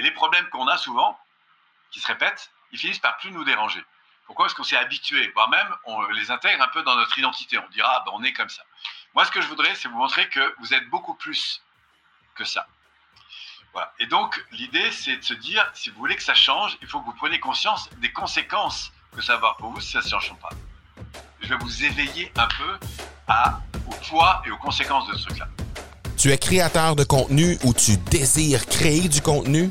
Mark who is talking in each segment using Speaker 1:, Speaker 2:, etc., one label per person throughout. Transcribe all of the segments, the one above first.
Speaker 1: Et les problèmes qu'on a souvent, qui se répètent, ils finissent par plus nous déranger. Pourquoi Parce qu'on s'est habitué, voire même on les intègre un peu dans notre identité. On dira, ah, ben, on est comme ça. Moi, ce que je voudrais, c'est vous montrer que vous êtes beaucoup plus que ça. Voilà. Et donc, l'idée, c'est de se dire, si vous voulez que ça change, il faut que vous preniez conscience des conséquences que ça va avoir pour vous si ça ne change pas. Je vais vous éveiller un peu à, au poids et aux conséquences de ce truc-là.
Speaker 2: Tu es créateur de contenu ou tu désires créer du contenu?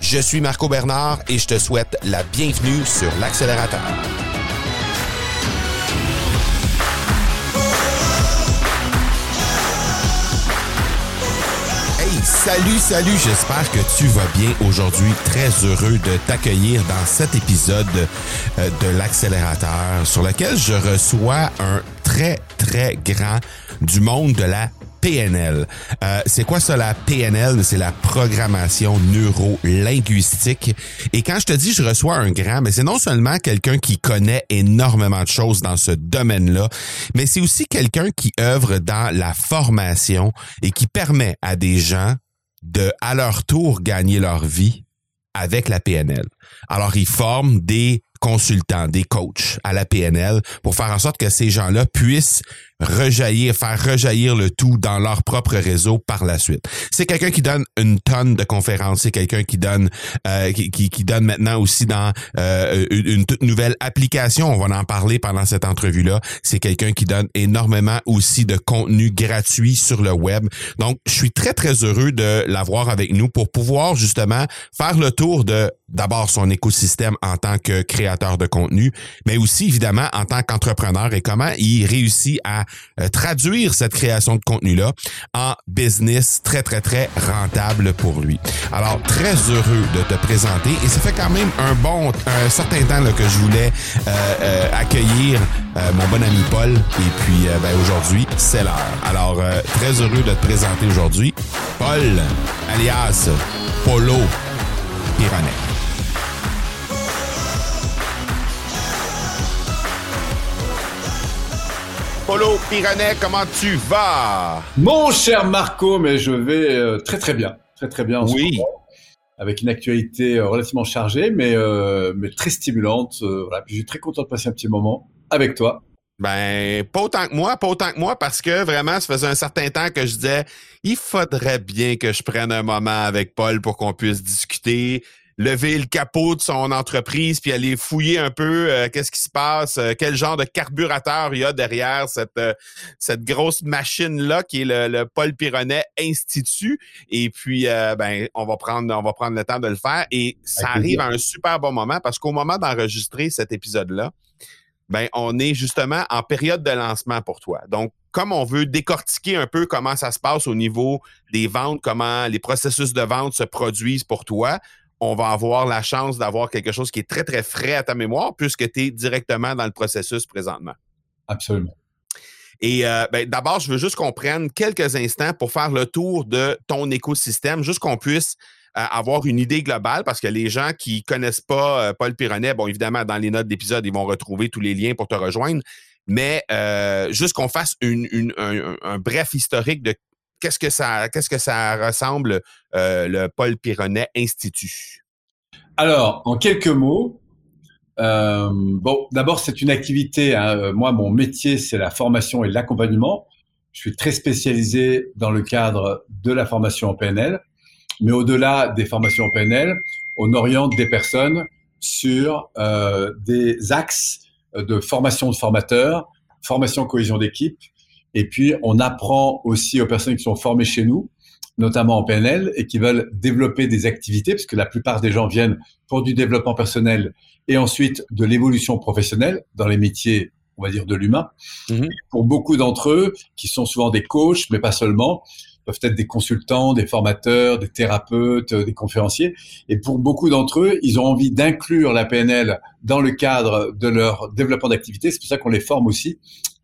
Speaker 2: Je suis Marco Bernard et je te souhaite la bienvenue sur l'accélérateur. Hey, salut, salut, j'espère que tu vas bien aujourd'hui. Très heureux de t'accueillir dans cet épisode euh, de l'accélérateur sur lequel je reçois un très, très grand du monde de la PNL. Euh, c'est quoi ça la PNL? C'est la programmation neuro-linguistique. Et quand je te dis je reçois un grand, c'est non seulement quelqu'un qui connaît énormément de choses dans ce domaine-là, mais c'est aussi quelqu'un qui œuvre dans la formation et qui permet à des gens de, à leur tour, gagner leur vie avec la PNL. Alors, il forme des consultants, des coachs à la PNL pour faire en sorte que ces gens-là puissent rejaillir, faire rejaillir le tout dans leur propre réseau par la suite. C'est quelqu'un qui donne une tonne de conférences, c'est quelqu'un qui donne euh, qui, qui, donne maintenant aussi dans euh, une, toute nouvelle application, on va en parler pendant cette entrevue-là. C'est quelqu'un qui donne énormément aussi de contenu gratuit sur le web. Donc, je suis très, très heureux de l'avoir avec nous pour pouvoir justement faire le tour de d'abord son écosystème en tant que créateur de contenu, mais aussi évidemment en tant qu'entrepreneur et comment il réussit à euh, traduire cette création de contenu-là en business très, très, très rentable pour lui. Alors, très heureux de te présenter et ça fait quand même un bon, un certain temps là, que je voulais euh, euh, accueillir mon bon ami Paul et puis ben, aujourd'hui, c'est l'heure. Alors, très heureux de te présenter aujourd'hui Paul, alias Polo Pyrénées. Polo Pyrénées, comment tu vas?
Speaker 3: Mon cher Marco, mais je vais euh, très très bien. Très très bien en oui. ce moment, avec une actualité euh, relativement chargée, mais, euh, mais très stimulante. voilà. je suis très content de passer un petit moment avec toi.
Speaker 2: Ben, pas autant que moi, pas autant que moi, parce que vraiment, ça faisait un certain temps que je disais, il faudrait bien que je prenne un moment avec Paul pour qu'on puisse discuter, lever le capot de son entreprise puis aller fouiller un peu euh, qu'est-ce qui se passe, euh, quel genre de carburateur il y a derrière cette, euh, cette grosse machine-là qui est le, Paul Pironnet Institut. Et puis, ben, on va prendre on va prendre le temps de le faire. Et ça arrive à un super bon moment parce qu'au moment d'enregistrer cet épisode-là, ben, on est justement en période de lancement pour toi. Donc, comme on veut décortiquer un peu comment ça se passe au niveau des ventes, comment les processus de vente se produisent pour toi, on va avoir la chance d'avoir quelque chose qui est très, très frais à ta mémoire puisque tu es directement dans le processus présentement.
Speaker 3: Absolument.
Speaker 2: Et euh, ben, d'abord, je veux juste qu'on prenne quelques instants pour faire le tour de ton écosystème, juste qu'on puisse euh, avoir une idée globale, parce que les gens qui connaissent pas euh, Paul Pironnet, bon, évidemment, dans les notes d'épisode, ils vont retrouver tous les liens pour te rejoindre, mais juste qu'on fasse une, un, bref historique de qu'est-ce que ça, ressemble euh, le Paul Pironnet Institut?
Speaker 3: Alors, en quelques mots, euh, bon, d'abord c'est une activité. Hein, euh, moi, mon métier c'est la formation et l'accompagnement. Je suis très spécialisé dans le cadre de la formation en PNL, mais au-delà des formations en PNL, on oriente des personnes sur des axes de formation de formateurs, formation cohésion d'équipe et puis, on apprend aussi aux personnes qui sont formées chez nous, notamment en PNL, et qui veulent développer des activités, parce que la plupart des gens viennent pour du développement personnel et ensuite de l'évolution professionnelle dans les métiers, on va dire, de l'humain. Mhm. Pour beaucoup d'entre eux, qui sont souvent des coachs, mais pas seulement, peuvent être des consultants, des formateurs, des thérapeutes, des conférenciers. Et pour beaucoup d'entre eux, ils ont envie d'inclure la PNL dans le cadre de leur développement d'activité. C'est pour ça qu'on les forme aussi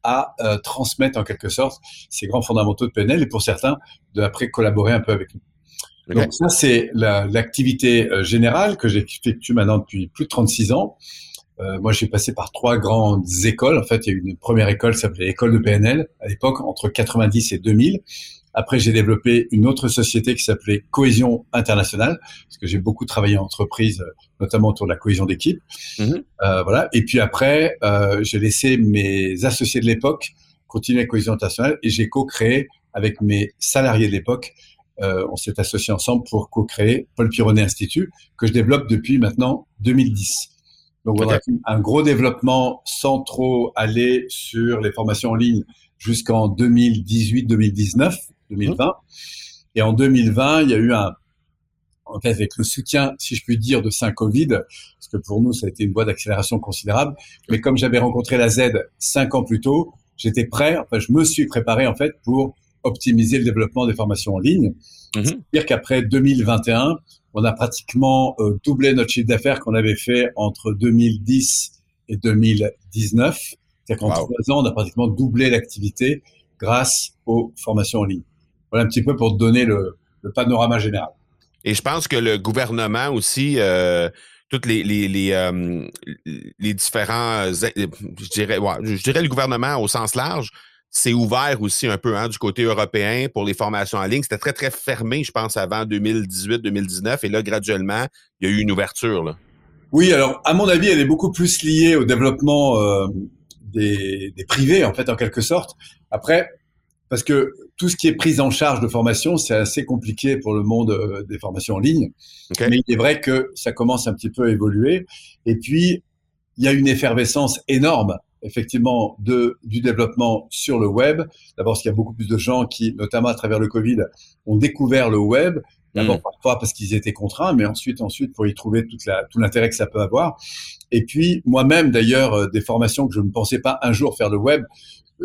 Speaker 3: à euh, transmettre en quelque sorte ces grands fondamentaux de PNL et pour certains de après collaborer un peu avec nous. Donc ça c'est l'activité euh, générale que j'effectue maintenant depuis plus de 36 ans. Euh, moi, j'ai passé par trois grandes écoles. En fait, il y a eu une première école qui s'appelait l'école de PNL à l'époque entre 90 et 2000. Après, j'ai développé une autre société qui s'appelait Cohésion Internationale, parce que j'ai beaucoup travaillé en entreprise, notamment autour de la cohésion d'équipe. Mhm. Euh, voilà. Et puis après, euh, j'ai laissé mes associés de l'époque continuer Cohésion Internationale et j'ai co-créé avec mes salariés de l'époque. Euh, on s'est associés ensemble pour co-créer Paul Pironnet Institut, que je développe depuis maintenant 2010. Donc, voilà, un gros développement sans trop aller sur les formations en ligne jusqu'en 2018-2019. 2020. Et en 2020, il y a eu un, en fait, avec le soutien, si je puis dire, de saint Covid, parce que pour nous, ça a été une voie d'accélération considérable. Mais comme j'avais rencontré la Z cinq ans plus tôt, j'étais prêt, enfin, je me suis préparé, en fait, pour optimiser le développement des formations en ligne. Mhm. C'est-à-dire qu'après 2021, on a pratiquement euh, doublé notre chiffre d'affaires qu'on avait fait entre 2010 et 2019. C'est-à-dire qu'en trois ans, on a pratiquement doublé l'activité grâce aux formations en ligne. Voilà un petit peu pour te donner le, panorama général.
Speaker 2: Et je pense que le gouvernement aussi, euh, toutes les les, les, euh, différents, euh, je dirais, je dirais le gouvernement au sens large, c'est ouvert aussi un peu hein, du côté européen pour les formations en ligne. C'était très, très fermé, je pense, avant 2018-2019. Et là, graduellement, il y a eu une ouverture. Là.
Speaker 3: Oui, alors, à mon avis, elle est beaucoup plus liée au développement des, des, privés, en fait, en quelque sorte. Après, parce que tout ce qui est prise en charge de formation, c'est assez compliqué pour le monde euh, des formations en ligne. Mais il est vrai que ça commence un petit peu à évoluer. Et puis, il y a une effervescence énorme, effectivement, de, du développement sur le web. D'abord, parce qu'il y a beaucoup plus de gens qui, notamment à travers le Covid, ont découvert le web. D'abord, mm. parfois parce qu'ils étaient contraints, mais ensuite, ensuite, pour y trouver toute la, tout l'intérêt que ça peut avoir. Et puis, moi-même, d'ailleurs, euh, des formations que je ne pensais pas un jour faire le web,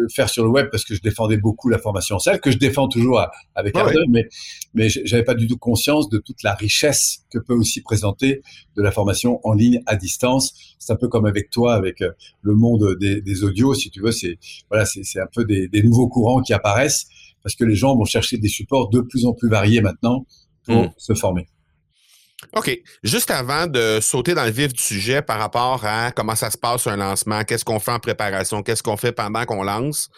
Speaker 3: faire sur le web parce que je défendais beaucoup la formation en salle, que je défends toujours avec ah ardeur, mais mais j'avais pas du tout conscience de toute la richesse que peut aussi présenter de la formation en ligne à distance. C'est un peu comme avec toi, avec euh, le monde des, des audios, si tu veux. C'est voilà, c'est un peu des, des, nouveaux courants qui apparaissent parce que les gens vont chercher des supports de plus en plus variés maintenant pour mmh. se former.
Speaker 2: OK. Juste avant de sauter dans le vif du sujet par rapport à comment ça se passe un lancement, qu'est-ce qu'on fait en préparation, qu'est-ce qu'on fait pendant qu'on lance,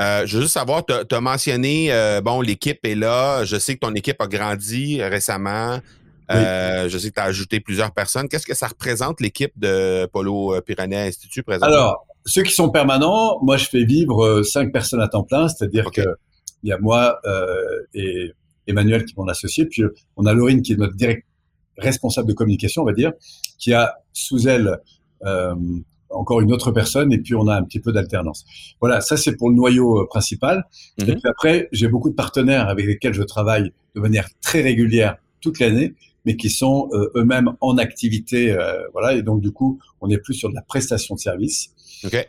Speaker 2: euh, je veux juste savoir, tu as, mentionné, euh, bon, l'équipe est là. Je sais que ton équipe a grandi récemment. Euh, je sais que tu as ajouté plusieurs personnes. Qu'est-ce que ça représente, l'équipe de Polo Pyrénées Institut présentement?
Speaker 3: Alors, ceux qui sont permanents, moi, je fais vivre cinq personnes à temps plein, c'est-à-dire qu'il que y a moi et Emmanuel qui est mon associé, puis on a Laurine qui est notre directeur responsable de communication, on va dire, qui a sous elle euh, encore une autre personne, et puis on a un petit peu d'alternance. Voilà, ça c'est pour le noyau euh, principal. Et mhm. puis après, j'ai beaucoup de partenaires avec lesquels je travaille de manière très régulière toute l'année, mais qui sont euh, eux-mêmes en activité, voilà. Et donc du coup, on est plus sur de la prestation de service. Okay.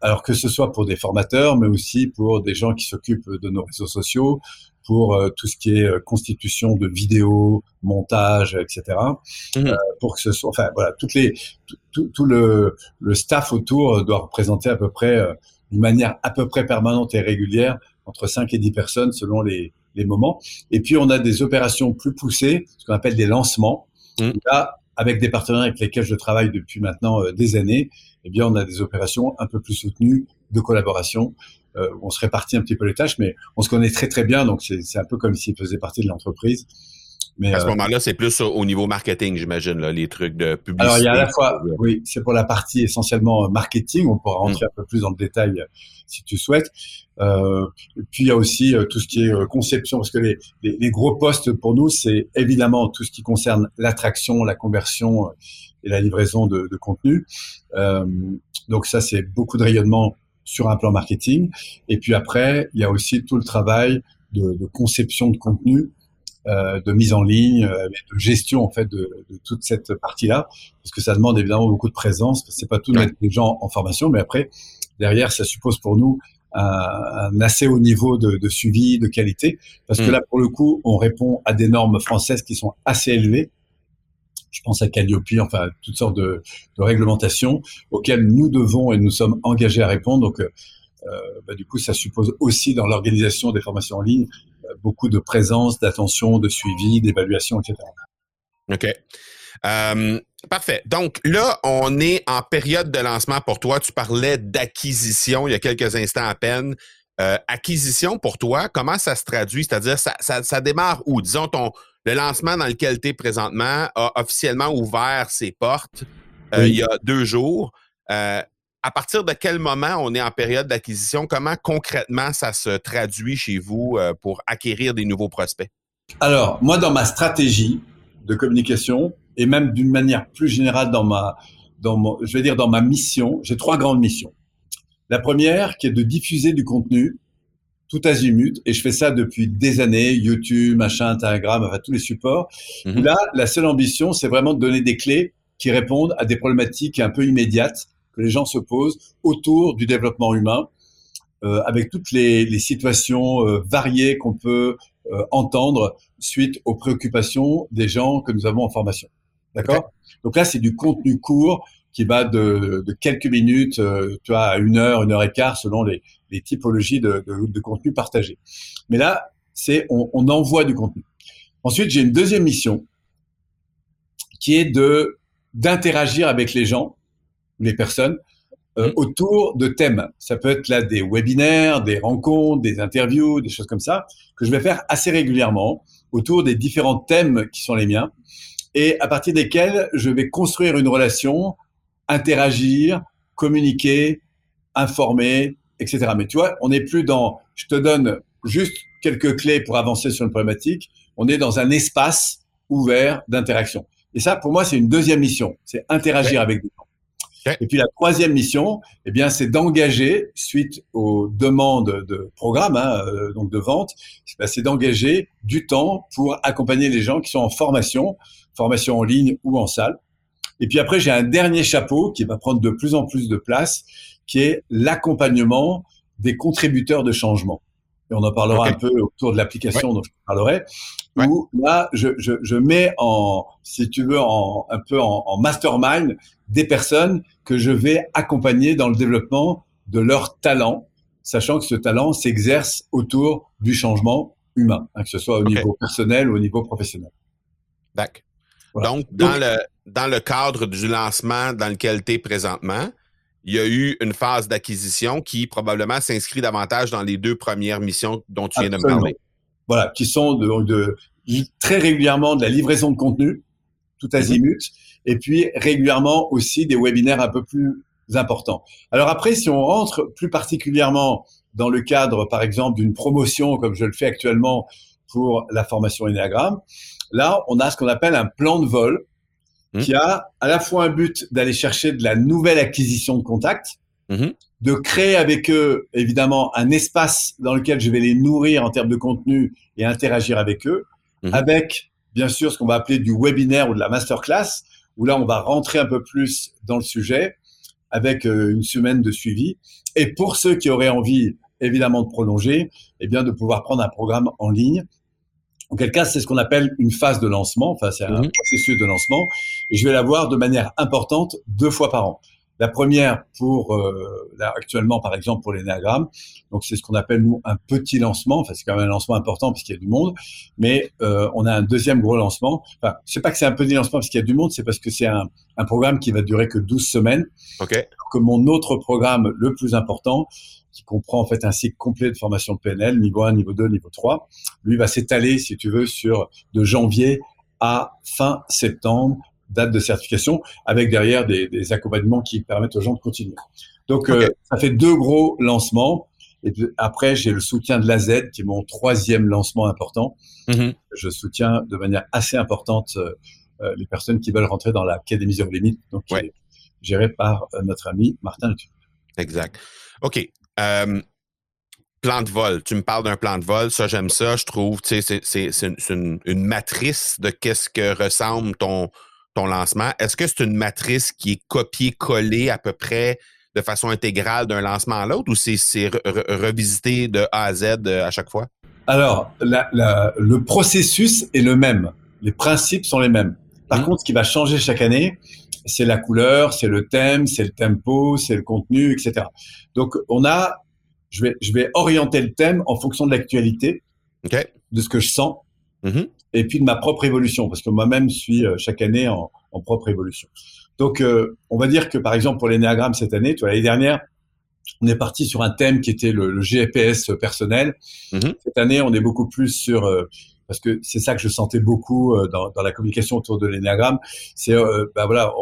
Speaker 3: alors que ce soit pour des formateurs, mais aussi pour des gens qui s'occupent de nos réseaux sociaux, pour euh, tout ce qui est euh, constitution de vidéos, montage, etc. Mhm. Euh, pour que ce soit, enfin voilà, toutes les, tout, tout, le, le staff autour doit représenter à peu près, d'une manière à peu près permanente et régulière, entre 5 et 10 personnes selon les, les moments. Et puis on a des opérations plus poussées, ce qu'on appelle des lancements. Mhm. Là, avec des partenaires avec lesquels je travaille depuis maintenant des années, eh bien, on a des opérations un peu plus soutenues de collaboration euh, on se répartit un petit peu les tâches, mais on se connaît très très bien, donc c'est un peu comme s'il faisait partie de l'entreprise.
Speaker 2: Mais, à ce euh, moment-là, c'est plus au niveau marketing, j'imagine, les trucs de publicité.
Speaker 3: Alors, il y a à la fois, oui, c'est pour la partie essentiellement marketing. On pourra rentrer mm. un peu plus dans le détail euh, si tu souhaites. Euh, puis il y a aussi tout ce qui est conception, parce que les, les, gros postes pour nous, c'est évidemment tout ce qui concerne l'attraction, la conversion et la livraison de, de contenu. Euh, donc ça, c'est beaucoup de rayonnement sur un plan marketing. Et puis après, il y a aussi tout le travail de, de conception de contenu, euh, de mise en ligne, euh, de gestion en fait de, de toute cette partie-là, parce que ça demande évidemment beaucoup de présence. C'est pas tout mettre les gens en formation, mais après derrière, ça suppose pour nous un, assez haut niveau de, suivi, de qualité, parce que mm. là, pour le coup, on répond à des normes françaises qui sont assez élevées. Je pense à Calliope, enfin toutes sortes de, réglementations auxquelles nous devons et nous sommes engagés à répondre. Donc, euh, bah, du coup, ça suppose aussi dans l'organisation des formations en ligne euh, beaucoup de présence, d'attention, de suivi, d'évaluation, etc.
Speaker 2: OK. Euh, parfait. Donc là, on est en période de lancement pour toi. Tu parlais d'acquisition il y a quelques instants à peine. Euh, acquisition pour toi, comment ça se traduit? C'est-à-dire, ça, ça, démarre où? Disons, ton, le lancement dans lequel tu es présentement a officiellement ouvert ses portes euh, il y a deux jours. à partir de quel moment on est en période d'acquisition? Comment concrètement ça se traduit chez vous pour acquérir des nouveaux prospects?
Speaker 3: Alors, moi, dans ma stratégie de communication, et même d'une manière plus générale dans ma, dans mon, je vais dire dans ma mission, j'ai trois grandes missions. La première, qui est de diffuser du contenu tout azimut, et je fais ça depuis des années, YouTube, machin, Instagram, enfin tous les supports. Mhm. Là, la seule ambition, c'est vraiment de donner des clés qui répondent à des problématiques un peu immédiates que les gens se posent autour du développement humain, euh, avec toutes les, les situations euh, variées qu'on peut euh, entendre suite aux préoccupations des gens que nous avons en formation. D'accord? Donc là, c'est du contenu court qui va de, de quelques minutes, euh, tu vois, à une heure, une heure et quart, selon les, les typologies de, de, de, contenu partagé. Mais là, c'est on, on, envoie du contenu. Ensuite, j'ai une deuxième mission qui est de d'interagir avec les gens, les personnes, euh, mmh. autour de thèmes. Ça peut être là des webinaires, des rencontres, des interviews, des choses comme ça, que je vais faire assez régulièrement autour des différents thèmes qui sont les miens et à partir desquels je vais construire une relation, interagir, communiquer, informer, etc. Mais tu vois, on n'est plus dans je te donne juste quelques clés pour avancer sur une problématique, on est dans un espace ouvert d'interaction. Et ça, pour moi, c'est une deuxième mission, c'est interagir avec des gens. Et puis la troisième mission, eh bien, c'est d'engager, suite aux demandes de programme, hein, euh, donc de vente, c'est d'engager du temps pour accompagner les gens qui sont en formation, formation en ligne ou en salle. Et puis après, j'ai un dernier chapeau qui va prendre de plus en plus de place, qui est l'accompagnement des contributeurs de changement. Et on en parlera un peu autour de l'application dont je parlerai. Où là, je, je, je, mets en, si tu veux, en, un peu en, en, mastermind des personnes que je vais accompagner dans le développement de leur talent, sachant que ce talent s'exerce autour du changement humain, hein, que ce soit au niveau personnel ou au niveau professionnel.
Speaker 2: D'accord. Donc, dans, le, dans le cadre du lancement dans lequel tu es présentement, il y a eu une phase d'acquisition qui probablement s'inscrit davantage dans les deux premières missions dont tu viens de me parler.
Speaker 3: Voilà, qui sont de, de, très régulièrement de la livraison de contenu, tout azimut, et puis régulièrement aussi des webinaires un peu plus importants. Alors après, si on rentre plus particulièrement dans le cadre, par exemple, d'une promotion, comme je le fais actuellement pour la formation Enneagram, Là, on a ce qu'on appelle un plan de vol mmh. qui a à la fois un but d'aller chercher de la nouvelle acquisition de contacts, mmh. de créer avec eux, évidemment, un espace dans lequel je vais les nourrir en termes de contenu et interagir avec eux, mmh. avec, bien sûr, ce qu'on va appeler du webinaire ou de la masterclass, où là, on va rentrer un peu plus dans le sujet avec euh, une semaine de suivi. Et pour ceux qui auraient envie, évidemment, de prolonger, eh bien, de pouvoir prendre un programme en ligne en quel cas, c'est ce qu'on appelle une phase de lancement. Enfin, c'est un mhm. processus de lancement. Et je vais l'avoir de manière importante deux fois par an. La première pour euh, là, actuellement, par exemple, pour les l'énagramme. Donc, c'est ce qu'on appelle nous un petit lancement. Enfin, c'est quand même un lancement important parce qu'il y a du monde. Mais euh, on a un deuxième gros lancement. Enfin, c'est pas que c'est un petit lancement parce qu'il y a du monde, c'est parce que c'est un, un programme qui va durer que 12 semaines.
Speaker 2: Ok.
Speaker 3: Que mon autre programme le plus important, qui comprend en fait un cycle complet de formation de PNL, niveau 1, niveau 2, niveau 3. Lui va s'étaler, si tu veux, sur de janvier à fin septembre, date de certification, avec derrière des, des accompagnements qui permettent aux gens de continuer. Donc, euh, ça fait deux gros lancements. Et puis après, j'ai le soutien de l'AZ, qui est mon troisième lancement important. Mm-hmm. Je soutiens de manière assez importante euh, euh, les personnes qui veulent rentrer dans l'Académie Zero Limit, donc qui est gérée par notre ami Martin
Speaker 2: Exact. OK. Euh, plan de vol. Tu me parles d'un plan de vol, ça j'aime ça. Je trouve, tu sais, c'est une, une, matrice de qu'est-ce que ressemble ton, ton lancement. Est-ce que c'est une matrice qui est copiée-collée à peu près de façon intégrale d'un lancement à l'autre ou c'est revisité de A à Z euh, à chaque fois?
Speaker 3: Alors, le processus est le même. Les principes sont les mêmes. Par mmh. contre, ce qui va changer chaque année, c'est la couleur, c'est le thème, c'est le tempo, c'est le contenu, etc. Donc, on a, je vais, je vais orienter le thème en fonction de l'actualité, de ce que je sens, mmh et puis de ma propre évolution, parce que moi-même suis euh, chaque année en, en propre évolution. Donc, euh, on va dire que par exemple pour l'énéagramme cette année, tu l'année dernière, on est parti sur un thème qui était le, le GPS personnel. Mmh cette année, on est beaucoup plus sur euh, parce que c'est ça que je sentais beaucoup euh, dans, dans la communication autour de l'énéagramme. C'est euh, ben voilà,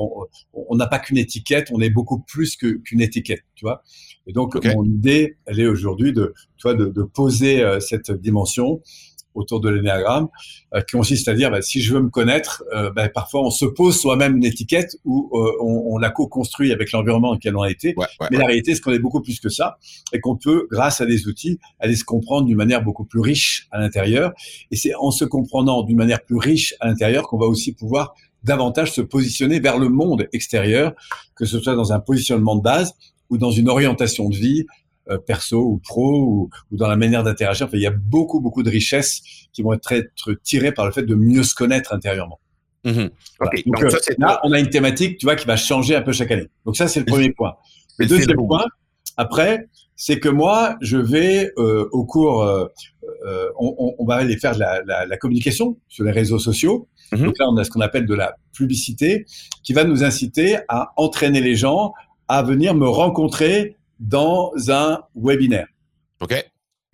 Speaker 3: on n'a pas qu'une étiquette, on est beaucoup plus qu'une étiquette, tu vois. Et donc mon idée, elle est aujourd'hui de, tu vois, de, de poser cette dimension autour de l'énéagramme, euh, qui consiste à dire, bah, si je veux me connaître, euh, bah, parfois on se pose soi-même une étiquette ou euh, on, on, la co-construit avec l'environnement dans lequel on a été. Mais la réalité, c'est qu'on est beaucoup plus que ça et qu'on peut, grâce à des outils, aller se comprendre d'une manière beaucoup plus riche à l'intérieur. Et c'est en se comprenant d'une manière plus riche à l'intérieur qu'on va aussi pouvoir davantage se positionner vers le monde extérieur, que ce soit dans un positionnement de base ou dans une orientation de vie perso ou pro ou, dans la manière d'interagir. Enfin, il y a beaucoup, beaucoup de richesses qui vont être, être tirées par le fait de mieux se connaître intérieurement.
Speaker 2: Mm-hmm.
Speaker 3: Donc, euh, là, on a une thématique, tu vois, qui va changer un peu chaque année. Donc ça, c'est le premier point. Le deuxième point, après, c'est que moi, je vais euh, au cours, euh, on, on, va aller faire de la, la, la, communication sur les réseaux sociaux. Mm-hmm. Donc là, on a ce qu'on appelle de la publicité, qui va nous inciter à entraîner les gens à venir me rencontrer dans un webinaire.
Speaker 2: OK.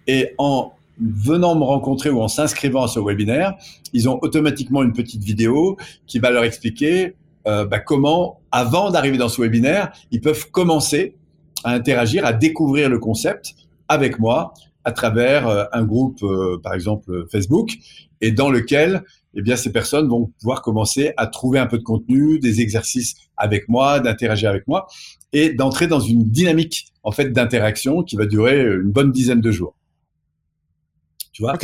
Speaker 3: Et en venant me rencontrer ou en s'inscrivant à ce webinaire, ils ont automatiquement une petite vidéo qui va leur expliquer euh, bah, comment, avant d'arriver dans ce webinaire, ils peuvent commencer à interagir, à découvrir le concept avec moi à travers euh, un groupe, euh, par exemple Facebook, et dans lequel eh bien, ces personnes vont pouvoir commencer à trouver un peu de contenu, des exercices avec moi, d'interagir avec moi et d'entrer dans une dynamique en fait d'interaction qui va durer une bonne dizaine de jours. Tu vois?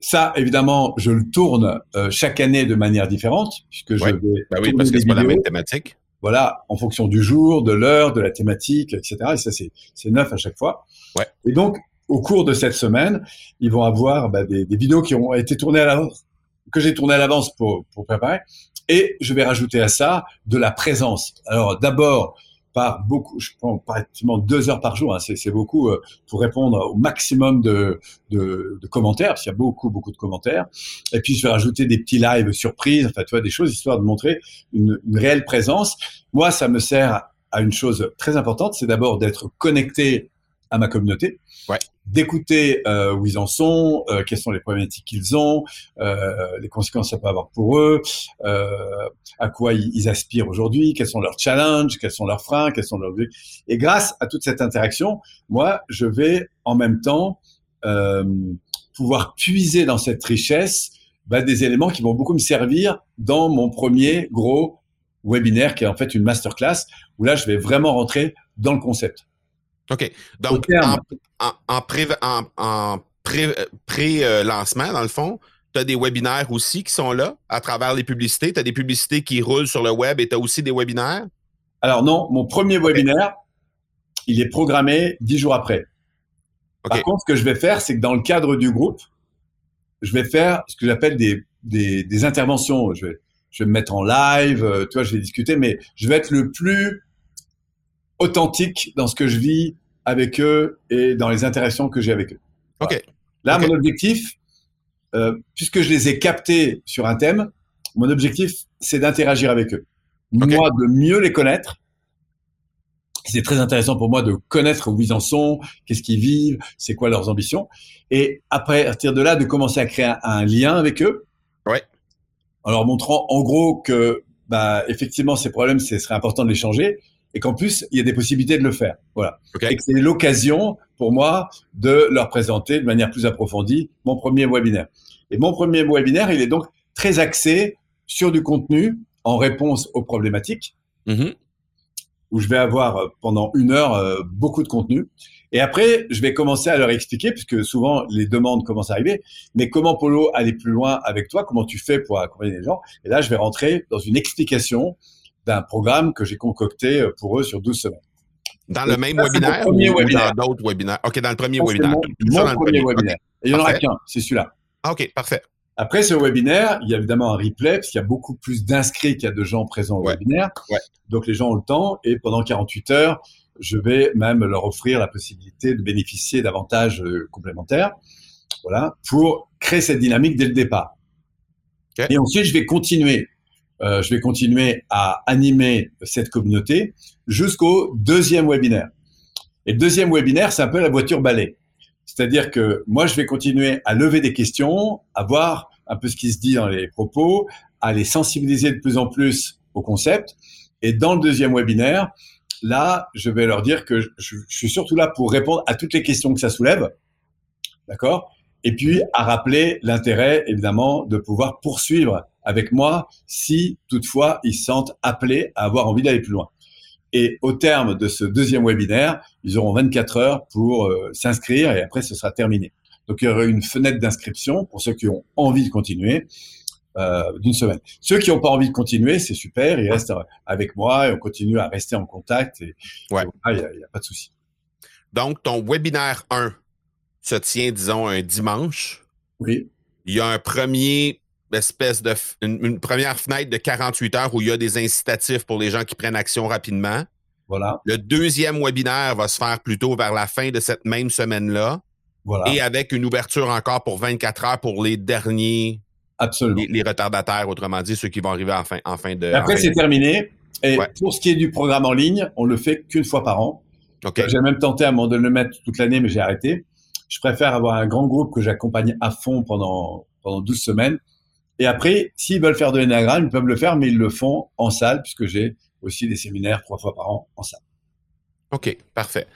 Speaker 3: Ça, évidemment, je le tourne euh, chaque année de manière différente puisque je vais.
Speaker 2: Bah oui, parce que c'est pas la même thématique.
Speaker 3: Voilà, en fonction du jour, de l'heure, de la thématique, etc. Et ça, c'est neuf à chaque fois.
Speaker 2: Ouais.
Speaker 3: Et donc, au cours de cette semaine, ils vont avoir bah, des, des, vidéos qui ont été tournées à l'avance, que j'ai tournées à l'avance pour, pour préparer. Et je vais rajouter à ça de la présence. Alors, d'abord, par beaucoup, je prends pratiquement deux heures par jour, hein, c'est beaucoup euh, pour répondre au maximum de, de, de commentaires, parce qu'il y a beaucoup, beaucoup de commentaires. Et puis, je vais rajouter des petits lives surprises, enfin, tu vois, des choses histoire de montrer une, une réelle présence. Moi, ça me sert à une chose très importante, c'est d'abord d'être connecté à ma communauté.
Speaker 2: Ouais
Speaker 3: d'écouter euh, où ils en sont, euh, quelles sont les problématiques qu'ils ont, euh, les conséquences que ça peut avoir pour eux, euh, à quoi ils, aspirent aujourd'hui, quels sont leurs challenges, quels sont leurs freins, quels sont leurs et grâce à toute cette interaction, moi je vais en même temps pouvoir puiser dans cette richesse bah, des éléments qui vont beaucoup me servir dans mon premier gros webinaire qui est en fait une masterclass où là je vais vraiment rentrer dans le concept.
Speaker 2: OK. Donc, en, en, pré, en, en pré-lancement, dans le fond, tu as des webinaires aussi qui sont là à travers les publicités. Tu as des publicités qui roulent sur le web et tu as aussi des webinaires?
Speaker 3: Alors non, mon premier webinaire, il est programmé dix jours après. Par contre, ce que je vais faire, c'est que dans le cadre du groupe, je vais faire ce que j'appelle des, des, des, interventions. Je vais, je vais me mettre en live, euh, tu vois, je vais discuter, mais je vais être le plus authentique dans ce que je vis avec eux et dans les interactions que j'ai avec eux.
Speaker 2: Ok.
Speaker 3: Là, mon objectif, euh, puisque je les ai captés sur un thème, mon objectif, c'est d'interagir avec eux. Moi, de mieux les connaître. C'est très intéressant pour moi de connaître où ils en sont, qu'est-ce qu'ils vivent, c'est quoi leurs ambitions. Et après, à partir de là, de commencer à créer un, lien avec eux.
Speaker 2: Ouais.
Speaker 3: En leur montrant, en gros, que, bah, effectivement, ces problèmes, ce serait important de les changer et qu'en plus, il y a des possibilités de le faire. Voilà. Et que c'est l'occasion pour moi de leur présenter de manière plus approfondie mon premier webinaire. Et mon premier webinaire, il est donc très axé sur du contenu en réponse aux problématiques,
Speaker 2: mm-hmm.
Speaker 3: où je vais avoir euh, pendant une heure euh, beaucoup de contenu. Et après, je vais commencer à leur expliquer, puisque souvent les demandes commencent à arriver, mais comment Polo aller plus loin avec toi, comment tu fais pour accompagner les gens? Et là, je vais rentrer dans une explication d'un programme que j'ai concocté euh, pour eux sur 12 semaines.
Speaker 2: Dans le même webinaire ou,
Speaker 3: webinaire.
Speaker 2: dans d'autres webinaires? OK, dans le premier
Speaker 3: Ça,
Speaker 2: webinaire.
Speaker 3: mon-
Speaker 2: Tout- tout ça
Speaker 3: mon
Speaker 2: dans le
Speaker 3: premier
Speaker 2: premier.
Speaker 3: webinaire. Et il n'y en aura qu'un, c'est celui-là.
Speaker 2: Ah, OK, parfait.
Speaker 3: Après ce webinaire, il y a évidemment un replay, parce qu'il y a beaucoup plus d'inscrits qu'il y a de gens présents au
Speaker 2: Ouais.
Speaker 3: webinaire.
Speaker 2: Ouais.
Speaker 3: Donc les gens ont le temps, et pendant 48 heures, je vais même leur offrir la possibilité de bénéficier d'avantages euh, complémentaires, voilà, pour créer cette dynamique dès le départ. Et ensuite, je vais continuer. Euh, je vais continuer à animer cette communauté jusqu'au deuxième webinaire. Et le deuxième webinaire, c'est un peu la voiture balai. C'est-à-dire que moi, je vais continuer à lever des questions, à voir un peu ce qui se dit dans les propos, à les sensibiliser de plus en plus au concept. Et dans le deuxième webinaire, là, je vais leur dire que je, je suis surtout là pour répondre à toutes les questions que ça soulève. D'accord? Et puis, à rappeler l'intérêt, évidemment, de pouvoir poursuivre avec moi si toutefois ils se sentent appelés à avoir envie d'aller plus loin. Et au terme de ce deuxième webinaire, ils auront 24 heures pour euh, s'inscrire et après ce sera terminé. Donc il y aura une fenêtre d'inscription pour ceux qui ont envie de continuer euh, d'une semaine. Ceux qui n'ont pas envie de continuer, c'est super, ils restent avec moi et on continue à rester en contact. Et
Speaker 2: Ouais.
Speaker 3: il n'y a, a pas de souci.
Speaker 2: Donc, ton webinaire 1 se tient, disons, un dimanche.
Speaker 3: Oui,
Speaker 2: Il y a un premier espèce de une, une première fenêtre de 48 heures où il y a des incitatifs pour les gens qui prennent action rapidement.
Speaker 3: voilà,
Speaker 2: Le deuxième webinaire va se faire plutôt vers la fin de cette même semaine-là
Speaker 3: voilà,
Speaker 2: et avec une ouverture encore pour 24 heures pour les derniers,
Speaker 3: absolument.
Speaker 2: les, les retardataires, autrement dit, ceux qui vont arriver en fin, en fin de.
Speaker 3: Et après c'est
Speaker 2: de-
Speaker 3: terminé. Et
Speaker 2: Ouais.
Speaker 3: pour ce qui est du programme en ligne, on le fait qu'une fois par an.
Speaker 2: OK.
Speaker 3: J'ai même tenté à un moment de le mettre toute l'année, mais j'ai arrêté. Je préfère avoir un grand groupe que j'accompagne à fond pendant, pendant 12 semaines. Et après, s'ils veulent faire de l'énagramme, ils peuvent le faire, mais ils le font en salle, puisque j'ai aussi des séminaires trois fois par an en salle.
Speaker 2: OK, parfait.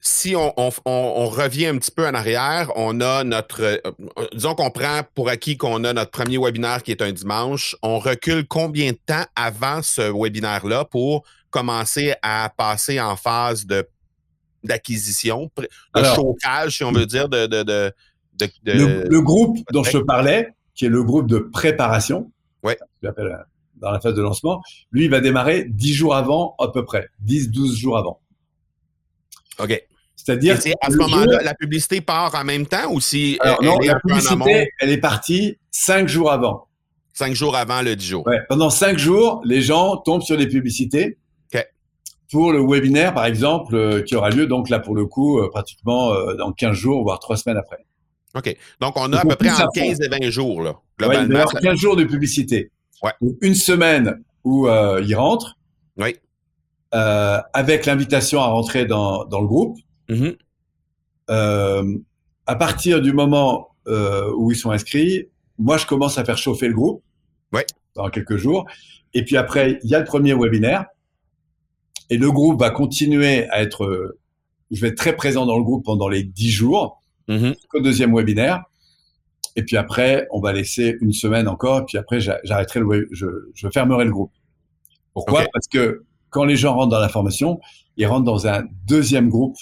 Speaker 2: Si on, on- on- on revient un petit peu en arrière, on a notre. euh, disons qu'on prend pour acquis qu'on a notre premier webinaire qui est un dimanche. On recule combien de temps avant ce webinaire-là pour commencer à passer en phase de d'acquisition, de chocage, si on veut dire, de. de, de, de- de-
Speaker 3: Le, le groupe dont je parlais, qui est le groupe de préparation,
Speaker 2: Ouais.
Speaker 3: euh, dans la phase de lancement, lui, il va démarrer 10 jours avant, à peu près, 10-12 jours avant.
Speaker 2: OK.
Speaker 3: C'est-à-dire
Speaker 2: c'est à ce moment-là, la publicité part en même temps ou si
Speaker 3: Alors,
Speaker 2: elle-
Speaker 3: non,
Speaker 2: elle
Speaker 3: la publicité, elle est partie 5 jours avant.
Speaker 2: cinq jours avant le 10 jours?
Speaker 3: Ouais, pendant cinq jours, les gens tombent sur des publicités. Pour le webinaire, par exemple, euh, qui aura lieu donc là pour le coup euh, pratiquement dans 15 jours, voire trois semaines après.
Speaker 2: OK. Donc, on a à peu près entre
Speaker 3: fond.
Speaker 2: 15 et 20 jours, là,
Speaker 3: Ouais, il va y
Speaker 2: globalement.
Speaker 3: avoir 15 jours de publicité.
Speaker 2: Ouais.
Speaker 3: Donc, une semaine où euh, ils rentrent,
Speaker 2: Oui.
Speaker 3: euh, avec l'invitation à rentrer dans, dans le groupe.
Speaker 2: Mhm.
Speaker 3: Euh, à partir du moment euh, où ils sont inscrits, moi, je commence à faire chauffer le groupe
Speaker 2: Ouais.
Speaker 3: dans quelques jours. Et puis après, il y a le premier webinaire. Et le groupe va continuer à être... je vais être très présent dans le groupe pendant les 10 jours,
Speaker 2: Mhm.
Speaker 3: au deuxième webinaire. Et puis après, on va laisser une semaine encore. Et puis après, j'a- j'arrêterai le je, je fermerai le groupe. Pourquoi? Parce que quand les gens rentrent dans la formation, ils rentrent dans un deuxième groupe.